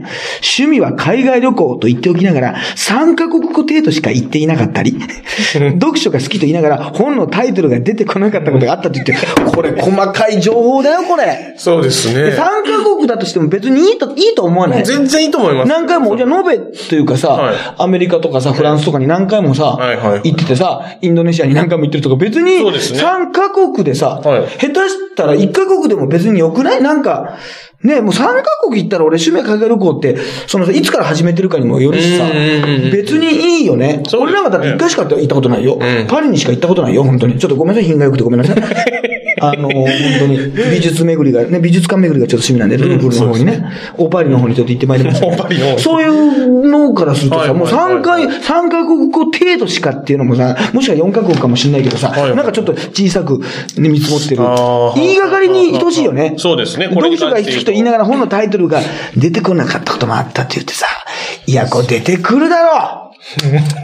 趣味は海外旅行と言っておきながら、3カ国語程度しか言っていなかったり、読書が好きと言いながら、本のタイトルが出てこなかったことがあったと言って、これ細かい情報だよ、これ。そうです3ね。カ国だとしても別にいいと、いいと思わない？全然いいと思います。何回も、じゃあ、延べというかさ、はいアメリカとかさ、フランスとかに何回もさ、はいはい行っててさ、インドネシアに何回も行ってるとか、別に、そうですね3カ国でさ、はい下手したら1カ国でも別に良くない？なんか、ね、もう3カ国行ったら俺、趣味海外旅行って、そのさ、いつから始めてるかにもよるしさ別にいいよね。俺なんかだって1回しか行ったことないよ。んパリにしか行ったことないよ、本当に。ちょっとごめんなさい、品が良くてごめんなさい。あの、本当に、美術巡りが、ね、美術館巡りがちょっと趣味なんで、ルーブルの方にね、オパリの方にちょっと行ってまいりました。オパリの方にそういうのからするとさ、もう3回、3カ国語程度しかっていうのもさ、もしくは4カ国かもしれないけどさ、なんかちょっと小さく、ね、見積もってる言いがかりに等しいよね。そうですね。これ読書が好きと言いながら本のタイトルが出てこなかったこともあったって言ってさ、いや、これ出てくるだろ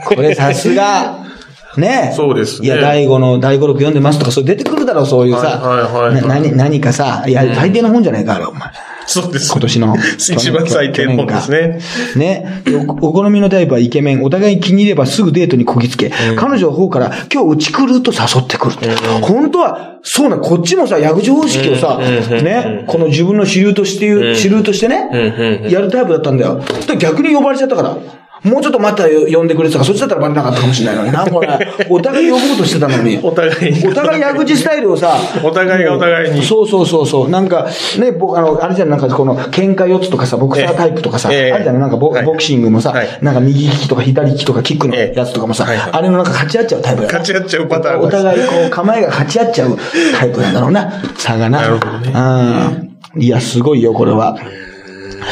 う。これさすが、ね。そうですね。いや、第五の、第五録読んでますとか、それ出てくるだろう、そういうさ。はいはいはいはい。な何、何かさ、いや、大抵の本じゃないか、あれ、お前。そうです。今年の。一番最低のですね。ね。おお好みのタイプはイケメン。お互い気に入ればすぐデートにこぎつけ。彼女の方から今日うち来ると誘ってくる。本当は、そうな、こっちもさ、薬事方式をさ、ね、この自分の主流として、主流としてね、やるタイプだったんだよ。で逆に呼ばれちゃったから。もうちょっと待ったら呼んでくれてたから、そっちだったらバレなかったかもしれないのにな、これ。お互い呼ぼうとしてたのに。お互いに。お互い薬事スタイルをさ、お互いがお互いに。そうそうそうそう。なんか、ね、僕、あの、あれじゃん、なんかこの、喧嘩四つとかさ、ボクサータイプとかさ、ええあれじゃん、なんかボ,、はいボクシングもさ、はいなんか右利きとか左利きとかキックのええやつとかもさ、あれのなんか勝ち合っちゃうタイプ勝ち合っちゃうパターンお互いこう、構えが勝ち合っちゃうタイプなんだろうな、差がな。なるほどねうん。いや、すごいよ、これは。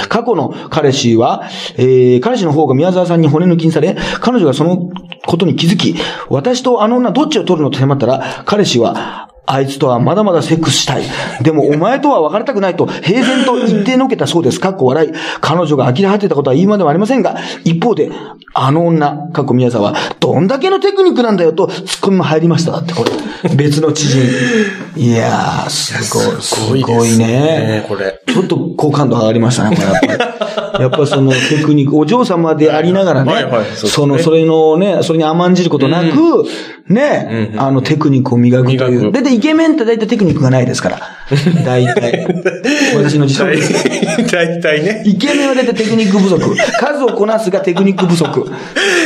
過去の彼氏は、えー、彼氏の方が宮沢さんに骨抜きにされ、彼女がそのことに気づき、私とあの女どっちを取るのと迫ったら、彼氏は、あいつとはまだまだセックスしたい。でもお前とは別れたくないと平然と言ってのけたそうです。かっこ笑い。彼女が呆れ果てたことは言いまでもありませんが、一方で、あの女、かっこ宮沢、どんだけのテクニックなんだよとツッコミも入りました。だってこれ。別の知人。いやー、すごい、すごいね。これ。ちょっと好感度上がりましたね、これやっぱり。やっぱそのテクニック、お嬢様でありながらね、はいはいそねその、それのね、それに甘んじることなく、ね、あのテクニックを磨くという。だいたいイケメンって大体テクニックがないですから。大体。私の自大称です。大体ね。イケメンは大体テクニック不足。数をこなすがテクニック不足。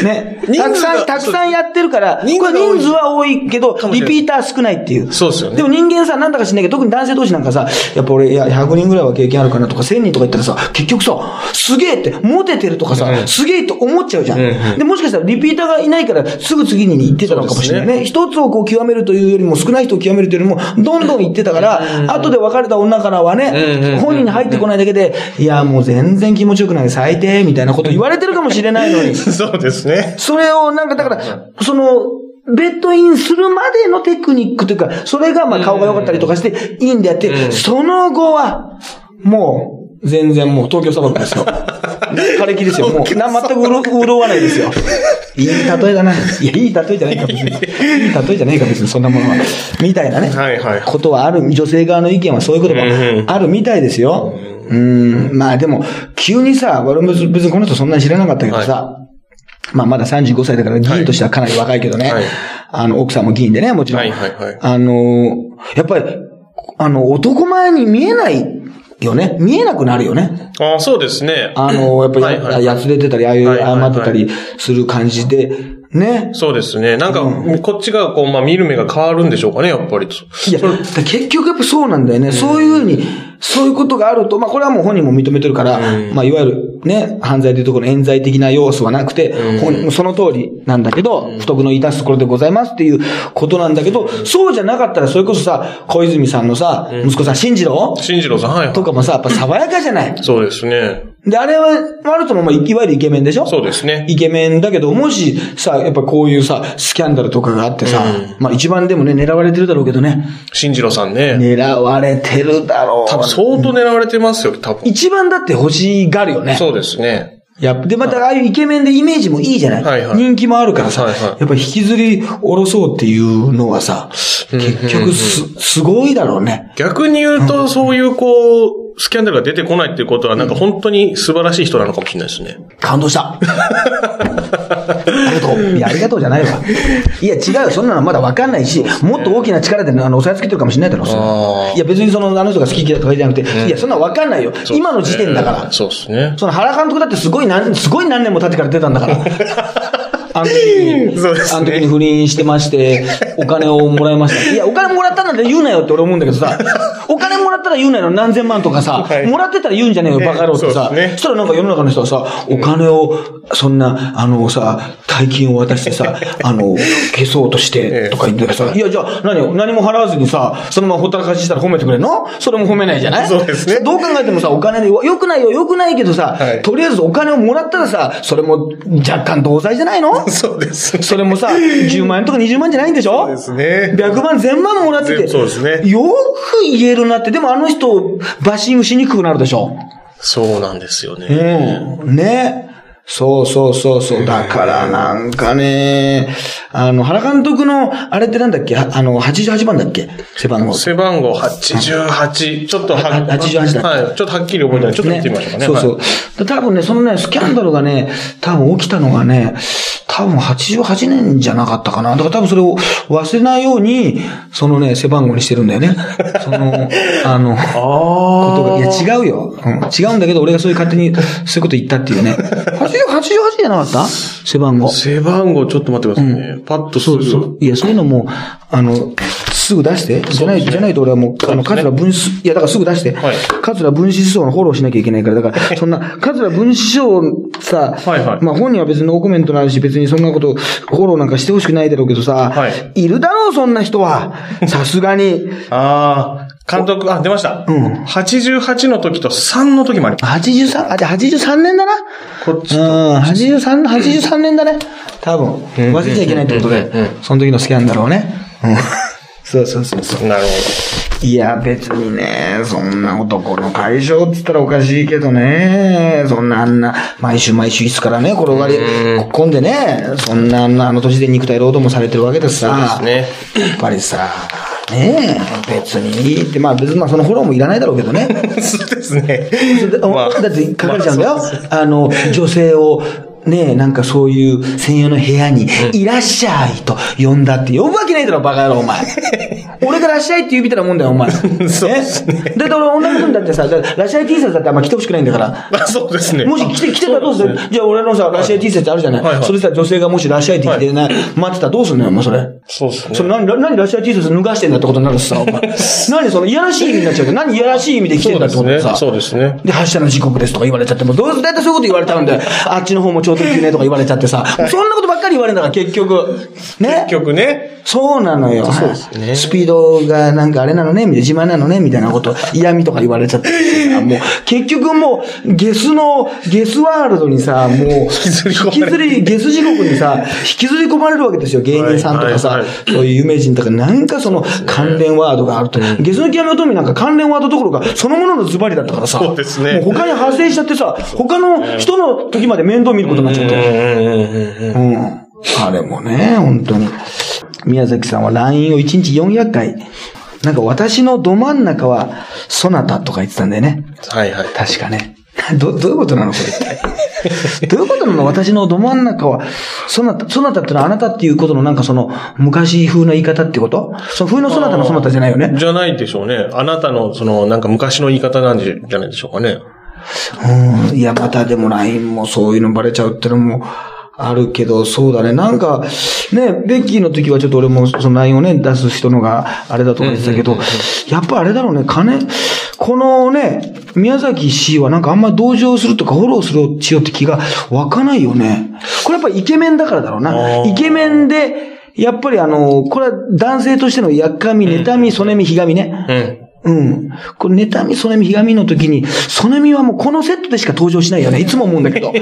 ね。たくさん、たくさんやってるから、人数は多いけど、リピーター少ないっていう。そうですよねでも人間さ、なんだか知んないけど、特に男性同士なんかさ、やっぱ俺、いや、100人ぐらいは経験あるかなとか、1000人とか言ったらさ、結局さ、すげえって、モテてるとかさ、すげえと思っちゃうじゃん。で、もしかしたらリピーターがいないから、すぐ次に行ってたのかもしれないね。一つをこう極めるというよりも、少ない人を極めるというよりも、どんどん行ってたから、後で別れた女からはね、本人に入ってこないだけで、いや、もう全然気持ちよくない、最低、みたいなこと言われてるかもしれないのに。そうですね。それをなんか、だから、その、ベッドインするまでのテクニックというか、それがまあ顔が良かったりとかしていいんであって、その後は、もう、全然もう東京砂漠ですよ。枯れ木ですよ。もう、な、全く潤潤わないですよ。いい例えだな。いや、いい例えじゃないか、別に。いい例えじゃないか、別に、そんなものは。みたいなね。はいはいことはある、女性側の意見はそういうこともあるみたいですよ。うん、まあでも、急にさ、俺も別にこの人そんなに知らなかったけどさ、まあまだ35歳だから議員としてはかなり若いけどね。はいあの、奥さんも議員でね、もちろん。はいはいはいあの、やっぱり、あの、男前に見えないよね。見えなくなるよね。ああ、そうですね。あの、やっぱり、はいはいやつれてたり、ああいう謝ってたりする感じで、ね。そうですね。なんか、こっちがこう、まあ見る目が変わるんでしょうかね、やっぱり。いや、結局やっぱそうなんだよね。そういうふうに、そういうことがあると、まあこれはもう本人も認めてるから、まあいわゆるね、犯罪でいうところの冤罪的な要素はなくて、本その通りなんだけど、不徳の致すところでございますっていうことなんだけど、そうじゃなかったらそれこそさ、小泉さんのさ、息子さん、進次郎？新次郎さん、はいはい。とかもさ、やっぱ爽やかじゃない？そうですね。で、あれは、あるとも、まあ、いわゆるイケメンでしょ？そうですね。イケメンだけど、もしさ、やっぱこういうさ、スキャンダルとかがあってさ、まあ一番でもね、狙われてるだろうけどね。新次郎さんね。狙われてるだろう。多分相当狙われてますよ、多分。一番だって欲しがるよね。そうですね。やで、またああいうイケメンでイメージもいいじゃない、はいはい人気もあるからさ、はいはいやっぱ引きずり下ろそうっていうのはさ、結局す、すごいだろうね。逆に言うと、そういうこう、スキャンダルが出てこないっていうことは、なんか本当に素晴らしい人なのかもしれないですね。感動した。ありがとう。いや、ありがとうじゃないわ。いや、違うよ。そんなのまだわかんないし、もっと大きな力であの押さえつけてるかもしれないだろ、それあーいや、別にその、あの人が好き嫌いとかじゃなくて、いや、そんなのわかんないよ。今の時点だから。そうですね。その原監督だってすごい何、すごい何年も経ってから出たんだから。あの時に、そうですねあの時に不倫してまして、お金をもらいました。いや、お金もらったなんて言うなよって俺思うんだけどさ、お金ったら言うなよ、何千万とかさ、はい。もらってたら言うんじゃねえよ、バカ野郎ってさ。そしたらなんか世の中の人はさ、お金を、そんな、あのさ、大金を渡してさ、あの、消そうとして、とか言ってさ、いや、じゃあ、何を、何も払わずにさ、そのままほったらかししたら褒めてくれるの？それも褒めないじゃない？そうですね。どう考えてもさ、お金で、よくないよ、よくないけどさ、はい。とりあえずお金をもらったらさ、それも若干同罪じゃないの？そうですね。それもさ、10万円とか20万じゃないんでしょ？そうですね。100万、1000万もらってて。そうですね。よく言えるなって。でもあの人、バッシングしにくくなるでしょ。そうなんですよね。うん。ね。そうそうそうそう。だからなんかね、あの、原監督の、あれってなんだっけ？ああの、88番だっけ？背番号。背番号88。ちょっとは、は88だはい。ちょっとはっきり覚えてない。ちょっと見てみましょうかね。そうそうはい。。多分ね、そのね、スキャンダルがね、多分起きたのがね、多分88年じゃなかったかな。だから多分それを忘れないように、そのね、背番号にしてるんだよね。その、あの、ことが、いや違うよ。うん。違うんだけど、俺がそういう勝手に、そういうこと言ったっていうね。80、88じゃなかった？背番号。背番号ちょっと待ってくださいね。パッと。そうそう。いや、そういうのも、あの、すぐ出して？じゃない、じゃないと俺はもう、あの、桂文子、いや、だからすぐ出して。はい桂文子師匠のフォローしなきゃいけないから、だから、そんな、桂文子師匠さ、はいはいまあ本人は別にノーコメントなんし、別にそんなこと、フォローなんかしてほしくないだろうけどさ、はいるだろう、そんな人は。さすがに。ああ、監督、あ、出ました。うん88の時と3の時もあります。83、あ、じゃあ83年だな。こっちと。うん、83、83年だね。多分。忘れちゃいけないってことで、その時のスキャンダルをね。うん。そうそうそうそう。なるほいや、別にね、そんな男の解消って言ったらおかしいけどね、そんなあんな、毎週毎週いつからね、転がり込んでね、そんなあんなあの年で肉体労働もされてるわけですさ。そうですねやっぱりさ、ねえ、別にいいって、まあ別にまあそのフォローもいらないだろうけどね。ど。そうですね。だって書かれちゃうんだよ。まああの、女性を、ねなんかそういう専用の部屋に、いらっしゃいと呼んだって呼ぶわけないだろ、バカ野郎、お前。俺がらっしゃいって言うみたいなもんだよ、お前。そうですねだって俺女の子にだってさ、だらっしゃい T シャツだってあんま着てほしくないんだから。あ そうですね。もし来て、来てたらどうする？じゃあ俺のさ、らっしゃい T シャツあるじゃない、はいはいそれさ、女性がもしらっしゃいって着てな、待ってたらどうすんのよ、お前それ？そうですね。それ何、何らっしゃい T シャツ脱がしてんだってことになるしさ、お前。何その、いやらしい意味になっちゃうけど、何いやらしい意味で来てんだってことでさ。そうですね。で、発射の時刻ですとか言われちゃって、もうどうだいたいそういうこと言われたんで、あっちの方も超ねとか言われちゃってさ、そんなことばっかり言われるんだから、結局。ね。結局ね。そうなのよ。そうですね。スピードがなんかあれなのね、みたいな、自慢なのね、みたいなこと、嫌味とか言われちゃって。もう、結局もう、ゲスの、ゲスワールドにさ、もう、引ずり込まれるきずり、ゲス地獄にさ、引きずり込まれるわけですよ、芸人さんとかさ、そういう有名人とか、なんかその関連ワードがあると。ゲスの極み乙女なんか関連ワードどころか、そのもののズバリだったからさ、そうですね。もう他に派生しちゃってさ、他の人の時まで面倒見ることになっちゃって。うん。あれもね、本当に。宮崎さんは LINE を1日400回。なんか私のど真ん中は、ソナタとか言ってたんだよね。はいはい。確かね。ど、どういうことなのこれ一体。どういうことなの私のど真ん中は、ソナタ、ソナタってのはあなたっていうことのなんかその、昔風の言い方ってこと？その風のソナタのソナタじゃないよね。じゃないでしょうね。あなたの、その、なんか昔の言い方なんじゃないでしょうかね。うん。いや、またでも LINE もそういうのバレちゃうってのも、あるけど、そうだね。なんか、ね、ベッキーの時はちょっと俺もその LINE をね、出す人のがあれだとか言ってたけど、やっぱあれだろうね、金、このね、宮崎氏はなんかあんま同情するとかフォローするしようって気が湧かないよね。これやっぱイケメンだからだろうな。イケメンで、やっぱりあの、これは男性としてのやっかみ、妬み、そねみ、ひがみね。うん。うん。これ、妬み、そねみ、ひがみの時に、そねみはもうこのセットでしか登場しないよね。いつも思うんだけど。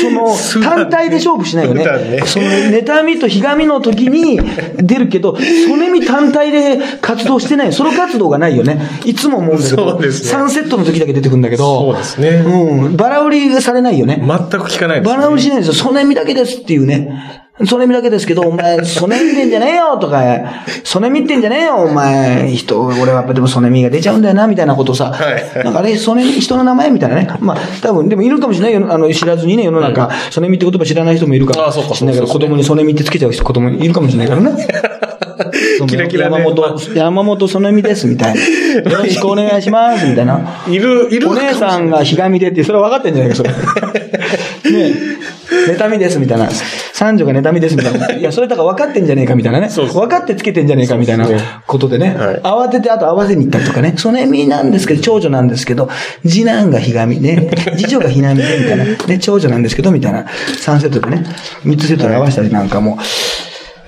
その、単体で勝負しないよねね。その、妬みとひがみの時に 出るけど、そねみ単体で活動してない。ソロ活動がないよね。いつも思うんだけど。そうですね3セットの時だけ出てくるんだけど。そうですねうん。バラ売りされないよね。全く聞かないです、バラ売りしないんですよ。ソネミだけですっていうね。ソネミだけですけど、お前、ソネミってんじゃねえよとか、ソネミってんじゃねえよ、お前、人、俺はやっぱでもソネミが出ちゃうんだよな、みたいなことさ。はいなんかあれ、ソネミ、人の名前みたいなね。まあ、多分、でもいるかもしれないよ。あの、知らずにね、世の中、ソネミって言葉知らない人もいるかあそうかもしれないけど、子供にソネミってつけちゃう人、子供にいるかもしれないからね。キラキラね山本、山本ソネミです、みたいな。よろしくお願いします、みたいな。いる、いるお姉さんがひがみでって、それは分かってんじゃないか、それ。ねえ。妬みです、みたいな。三女が妬みです、みたいな。いや、それだから分かってんじゃねえか、みたいなね。そう分かってつけてんじゃねえか、みたいなことでね。はい慌てて、あと合わせに行ったりとかね。そのみなんですけど、長女なんですけど、次男がひがみね。次女がひなみで、みたいな。ね、長女なんですけど、みたいな。3セットでね。3つセットで合わせたりなんかも。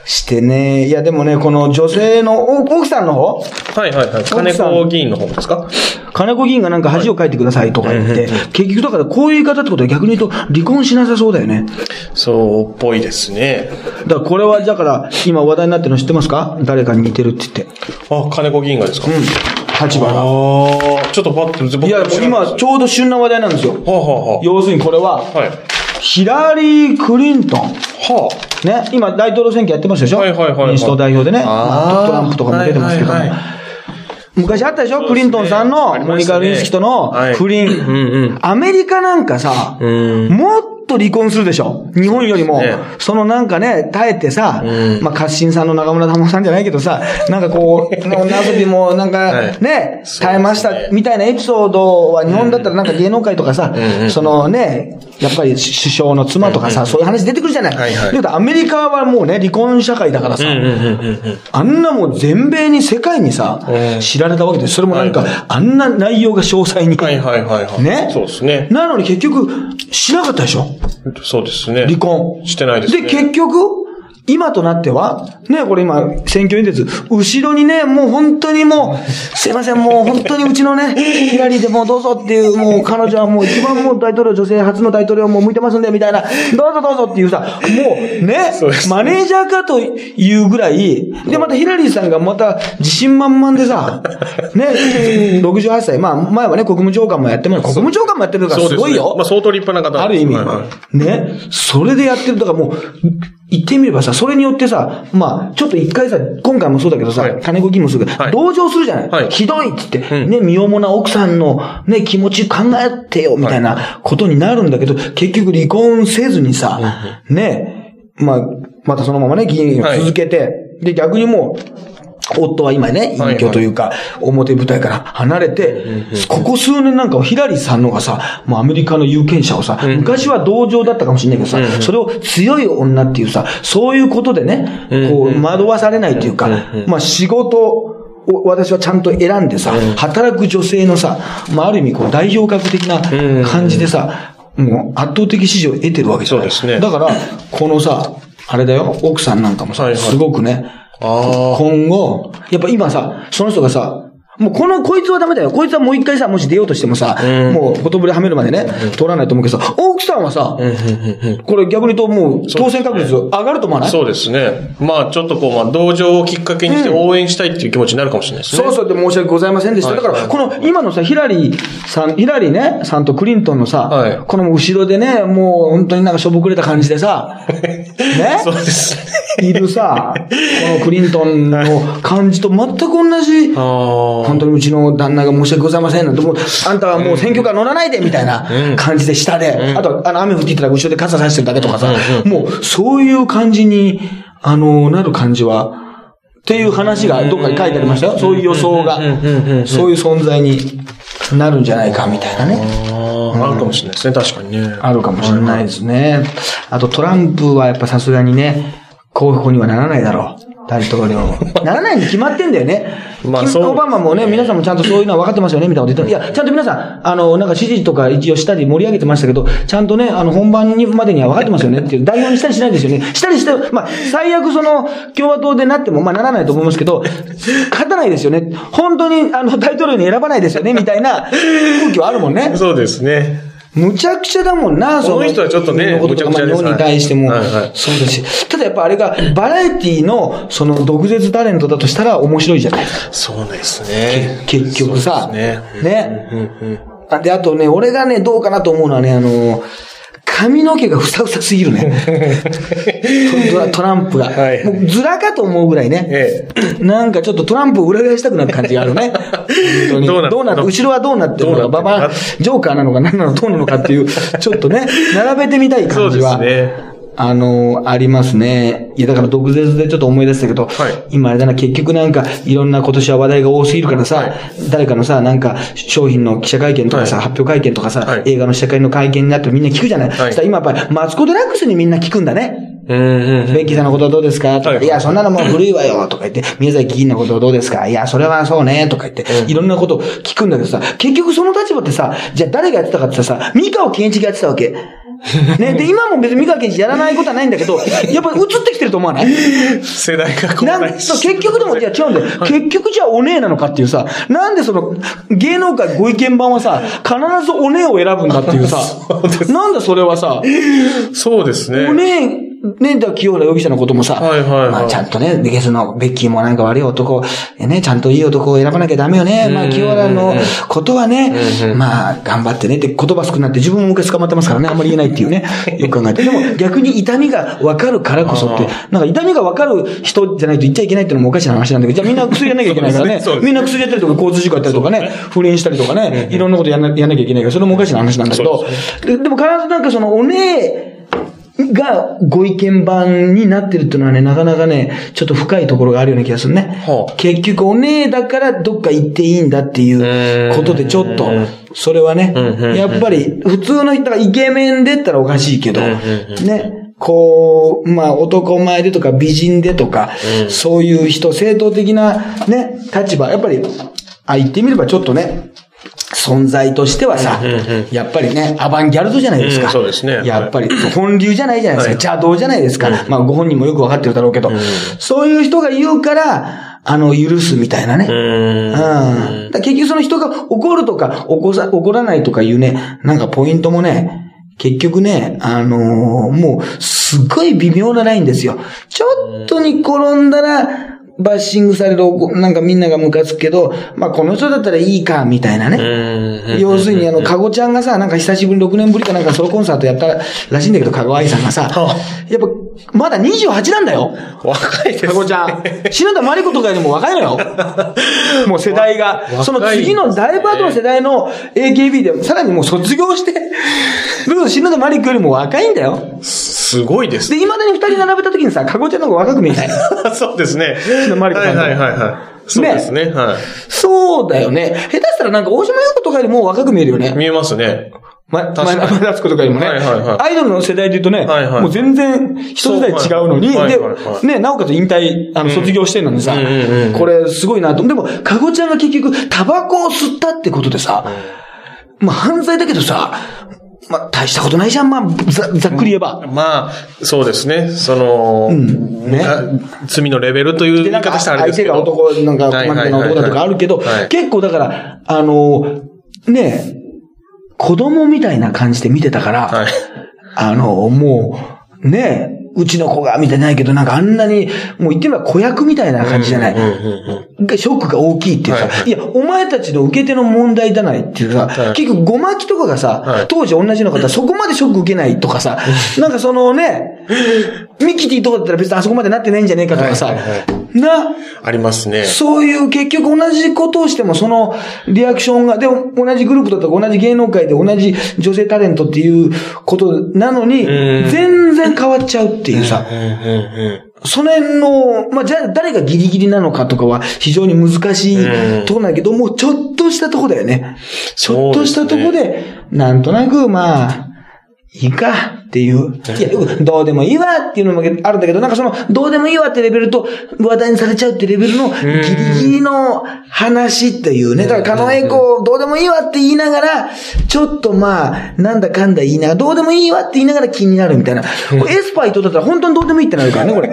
してね。いや、でもね、この女性の、お奥さんの方？はいはいはい。金子議員の方ですか？金子議員がなんか恥をかいてくださいとか言って、結局だからこういう言い方ってことは逆に言うと離婚しなさそうだよね。そうっぽいですね。だからこれはだから今話題になってるの知ってますか？誰かに似てるって言って。あ、金子議員がですか？うん。立場が。ああ、ちょっとパッと、僕いや、今ちょうど旬な話題なんですよ。はあ、はあは要するにこれは、あ、はい。ヒラリー・クリントン。はね、今大統領選挙やってますでしょ？はいはいはいはい。民主党代表でね。あー。まあトランプとかも出てますけども。はいはいはい。昔あったでしょ、クリントンさんのモニカ・ルインスキとのはい。不倫。うんうん。アメリカなんかさ、うん。もっと離婚するでしょ。日本よりも。そのなんかね、耐えてさ、うん。まあ、カッシンさんの中村玉緒さんじゃないけどさ、なんかこう、女遊びもなんかはい。ね、耐えましたみたいなエピソードは日本だったらなんか芸能界とかさそのね、やっぱり首相の妻とかさ、そういう話出てくるじゃない。はいはい。だけどアメリカはもうね、離婚社会だからさ。あんなもう全米に世界にさう、ん。知られたわけです。それもなんかあんな内容が詳細に。はいはいはいはい。ね。そうですね。なのに結局、しなかったでしょそうですね。離婚。してないですね。で、結局、今となっては、ね、これ今、選挙演説、後ろにね、もう本当にもう、すいません、もう本当にうちのね、ヒラリーでもうどうぞっていう、もう彼女はもう一番もう大統領、女性初の大統領もう向いてますんで、みたいな、どうぞどうぞっていうさ、もうねマネージャーかというぐらい、で、またヒラリーさんがまた自信満々でさ、ね、68歳、まあ前はね、国務長官もやってます、国務長官もやってるからすごいよ。まあ相当立派な方ある意味。ね。それでやってる。だからもう、言ってみればさ、それによってさ、まあ、ちょっと一回さ、今回もそうだけどさ、はい。金子議員もすぐ、はい。同情するじゃない、はい。ひどいって言って、うん。ね、身重な奥さんのね、気持ち考えてよ、みたいなことになるんだけど、結局離婚せずにさ、ね、まあ、またそのままね、議員を続けて、で、逆にもう、夫は今ね、隠居というか、表舞台から離れて、ここ数年なんかはヒラリーさんのがさ、もうアメリカの有権者をさ、昔は同情だったかもしれないけどさ、それを強い女っていうさ、そういうことでね、こう、惑わされないというか、まあ仕事を私はちゃんと選んでさ、働く女性のさ、まあある意味こう代表格的な感じでさ、もう圧倒的支持を得てるわけじゃない。そうですね。だから、このさ、あれだよ、奥さんなんかもさ、すごくね、あ今後、やっぱ今さ、その人がさ、もうこの、こいつはダメだよ。こいつはもう一回さ、もし出ようとしてもさ、うん。もう、言葉ではめるまでね、通らないと思うけどさ、奥さんはさ、これ逆に言うともう、当選確率上がると思わない？そうですね。まあちょっとこう、まあ同情をきっかけにして応援したいっていう気持ちになるかもしれないですね。そうそう。で申し訳ございませんでした。はい。だから、この今のさ、ヒラリーさん、ヒラリーね、さんとクリントンのさ、はい。この後ろでね、もう本当になんかしょぼくれた感じでさ、ね？そうです。ね。いるさ、このクリントンの感じと全く同じ、あ本当にうちの旦那が申し訳ございませんなんて、もう、あんたはもう選挙カー乗らないでみたいな感じで下で、あと、あの、雨降っていたら後ろで傘差してるだけとかさ、もう、そういう感じに、あの、なる感じは、っていう話がどっかに書いてありましたよ。そういう予想が、そういう存在になるんじゃないかみたいなね。あるかもしれないですね。確かにね。あるかもしれないですね。あとトランプはやっぱさすがにね、候補にはならないだろう。大統領。ならないに決まってんだよね。まあそうオバマもね、皆さんもちゃんとそういうのは分かってますよね、みたいなこと言っていや、ちゃんと皆さん、あの、なんか支持とか一応したり盛り上げてましたけど、ちゃんとね、あの、本番にまでには分かってますよねっていう、代表にしたりしないですよね。したりして、まあ、最悪その、共和党でなっても、まあ、ならないと思いますけど、勝たないですよね。本当に、あの、大統領に選ばないですよね、みたいな空気はあるもんね。そうですね。むちゃくちゃだもんな、この人はちょっとねむちゃくちゃです日本に対しても、はいはいそうだし。ただやっぱあれが、バラエティの、その、毒舌タレントだとしたら面白いじゃないそうですね。結局さ。そうですねね。うんうん。あで、あとね、俺がね、どうかなと思うのはね、あの、髪の毛がふさふさすぎるね。ト ラトランプが。はいもうずらかと思うぐらいね。えなんかちょっとトランプを裏返したくなる感じがあるね。どうなどうなって、後ろはどうなってるのか、どうなってるのかババジョーカーなのか何なのどうなのかっていう、ちょっとね、並べてみたい感じは。そうですねあの、ありますね。いや、だから毒舌でちょっと思い出したけど、はい。今あれだな、結局なんか、いろんな今年は話題が多すぎるからさ、はい。誰かのさ、なんか、商品の記者会見とかさ、はい。発表会見とかさ、はい。映画の試写会の会見になってみんな聞くじゃない？そしたら今やっぱり、マツコ・デラックスにみんな聞くんだね。ベッキーさんのことはどうですか？とか、はいい。や、そんなのもう古いわよ。とか言って、宮崎議員のことはどうですか？いや、それはそうね。とか言って、いろんなこと聞くんだけどさ、結局その立場ってさ、じゃあ誰がやってたかってさ、三河健一がやってたわけ。ね、で、今も別に三河健一やらないことはないんだけど、やっぱり映ってきてると思わない？世代がこうなんそう結局でも、いや違うんだよ。結局じゃあお姉なのかっていうさ、なんでその、芸能界ご意見番はさ、必ずお姉を選ぶんだっていうさ、なんだそれはさ、そうですね。お姉ね、だ清原容疑者のこともさ、はいはいはい。まあちゃんとね、ゲスのベッキーもなんか悪い男、えね、ちゃんといい男を選ばなきゃダメよね。まあ清原のことはね、まあ頑張ってね。って言葉少なって自分も昔捕まってますからね、あんまり言えないっていうね、よく考えて。でも逆に痛みがわかるからこそって、なんか痛みがわかる人じゃないと言っちゃいけないっていうのもおかしな話なんだけど、じゃあみんな薬やんなきゃいけないからね。ね。みんな薬やったりとか交通事故やったりとかね、不倫したりとかね、いろんなことやんなやんなきゃいけないから、それもおかしな話なんだけど、ででも必ずなんかそのお姉、がご意見番になってるっていうのはね、なかなかね、ちょっと深いところがあるような気がするね。はあ結局、お姉だからどっか行っていいんだっていうことで、ちょっとうん、それはねうんうん、やっぱり、普通の人がイケメンでったらおかしいけど、うんうんね、こう、まあ、男前でとか美人でとか、そういう人、正当的なね、立場、やっぱり、あ、言ってみればちょっとね、存在としてはさ、やっぱりね、アバンギャルドじゃないですか。うんそうですねやっぱり、本流じゃないじゃないですか。はい邪道じゃないですか。まあ、ご本人もよくわかってるだろうけど、そういう人が言うから、あの、許すみたいなね。ううん。結局その人が怒るとか、怒さ、怒らないとかいうね、なんかポイントもね、結局ね、あのーもう、すっごい微妙なラインですよ。ちょっとに転んだら、バッシングされる、なんかみんながムカつくけど、まあこの人だったらいいか、みたいなね。うん要するに、あの、かごちゃんがさ、なんか久しぶりに6年ぶりかなんかソロコンサートやったらしいんだけど、かご愛さんがさ。は、やっぱ、まだ28なんだよ。若いですね。かごちゃん。篠田麻里子とかよりも若いのよ。もう世代が。若いその次のだいぶ後の世代の AKB で、さらにもう卒業して、ルー篠田麻里子よりも若いんだよ。すごいですで、未だに二人並べた時にさ、かごちゃんの方が若く見えない。そうですね。篠田麻里子さんとはいはいはいはい。そうですね。はい。そうだよね。下手したらなんか大島優子とかよりも若く見えるよね。見えますね。ま、確かに。前田敦子とかよりもね、はいはいはい。アイドルの世代で言うとね、はいはい。もう全然一世代違うのに、はいはいはい。はいで、ね、なおかつ引退、あの、卒業してるのにさ、うんうんうんうん。これすごいなと。でも、かごちゃんが結局、タバコを吸ったってことでさ、まあ犯罪だけどさ、まあ大したことないじゃん、まあ、ざざっくり言えば。まあ、そうですね。その、ん。ね。あ罪のレベルというで、言なんかい方したらあれ相手ですけど。が男、なんか、はいマックの男だとかあるけどはいはい、結構だから、あの、ね、子供みたいな感じで見てたから、はい。あの、もう、ねえ、うちの子が、みたいなないけど、なんかあんなに、もう言ってみれば子役みたいな感じじゃない。ショックが大きいっていうさ、はい。い、や、お前たちの受け手の問題じゃないっていうさ、はい。結局ごまきとかがさ、はい。当時同じの方、そこまでショック受けないとかさ、なんかそのね、ミキティとかだったら別にあそこまでなってないんじゃねえかとかさ、な、ありますね。そういう結局同じことをしてもそのリアクションが、でも同じグループだとか同じ芸能界で同じ女性タレントっていうことなのに、うん。全然変わっちゃうっていうさ、その辺の、まあ、じゃあ誰がギリギリなのかとかは非常に難しうん。いところなんだけど、もうちょっとしたとこだよね。ちょっとしたとこで、なんとなく、まあ、いいかっていう。いや、どうでもいいわっていうのもあるんだけど、なんかその、どうでもいいわってレベルと話題にされちゃうってレベルのギリギリの話っていうね。だから、狩野英孝、どうでもいいわって言いながら、ちょっとまあ、なんだかんだ言いながら、どうでもいいわって言いながら気になるみたいな。これエスパイとだったら本当にどうでもいいってなるからね、これ。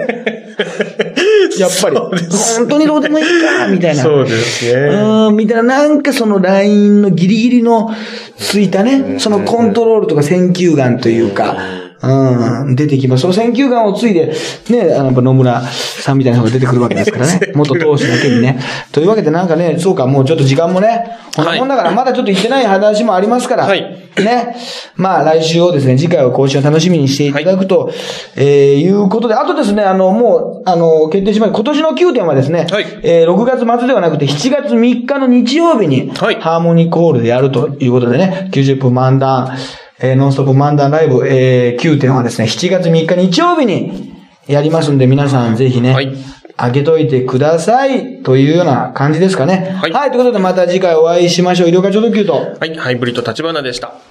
やっぱり。本当にどうでもいいか、みたいな。そうですね。うん、みたいな、なんかそのラインのギリギリのついたね、そのコントロールとか選球眼というか、うん、出てきます。その選球眼をついで、ね、あの、やっぱ野村さんみたいな人が出てくるわけですから ね。元投手だけにね。というわけでなんかね、そうか、もうちょっと時間もね、こんなもんだから、まだちょっと言ってない話もありますから、はいね。まあ、来週をですね、次回を更新を楽しみにしていただくと、えーいうことで、あとですね、あの、もう、あの、決定しました。今年の9点はですね、はいえー6月末ではなくて7月3日の日曜日に、はいハーモニーコールでやるということでね、90分漫談、えーノンストップ漫談ライブ、えー9点はですね、7月3日日曜日にやりますんで、皆さんぜひね、はい開けといてください、というような感じですかね。はいはい、ということでまた次回お会いしましょう。医療課長特急と。はい、ハイブリッド立花でした。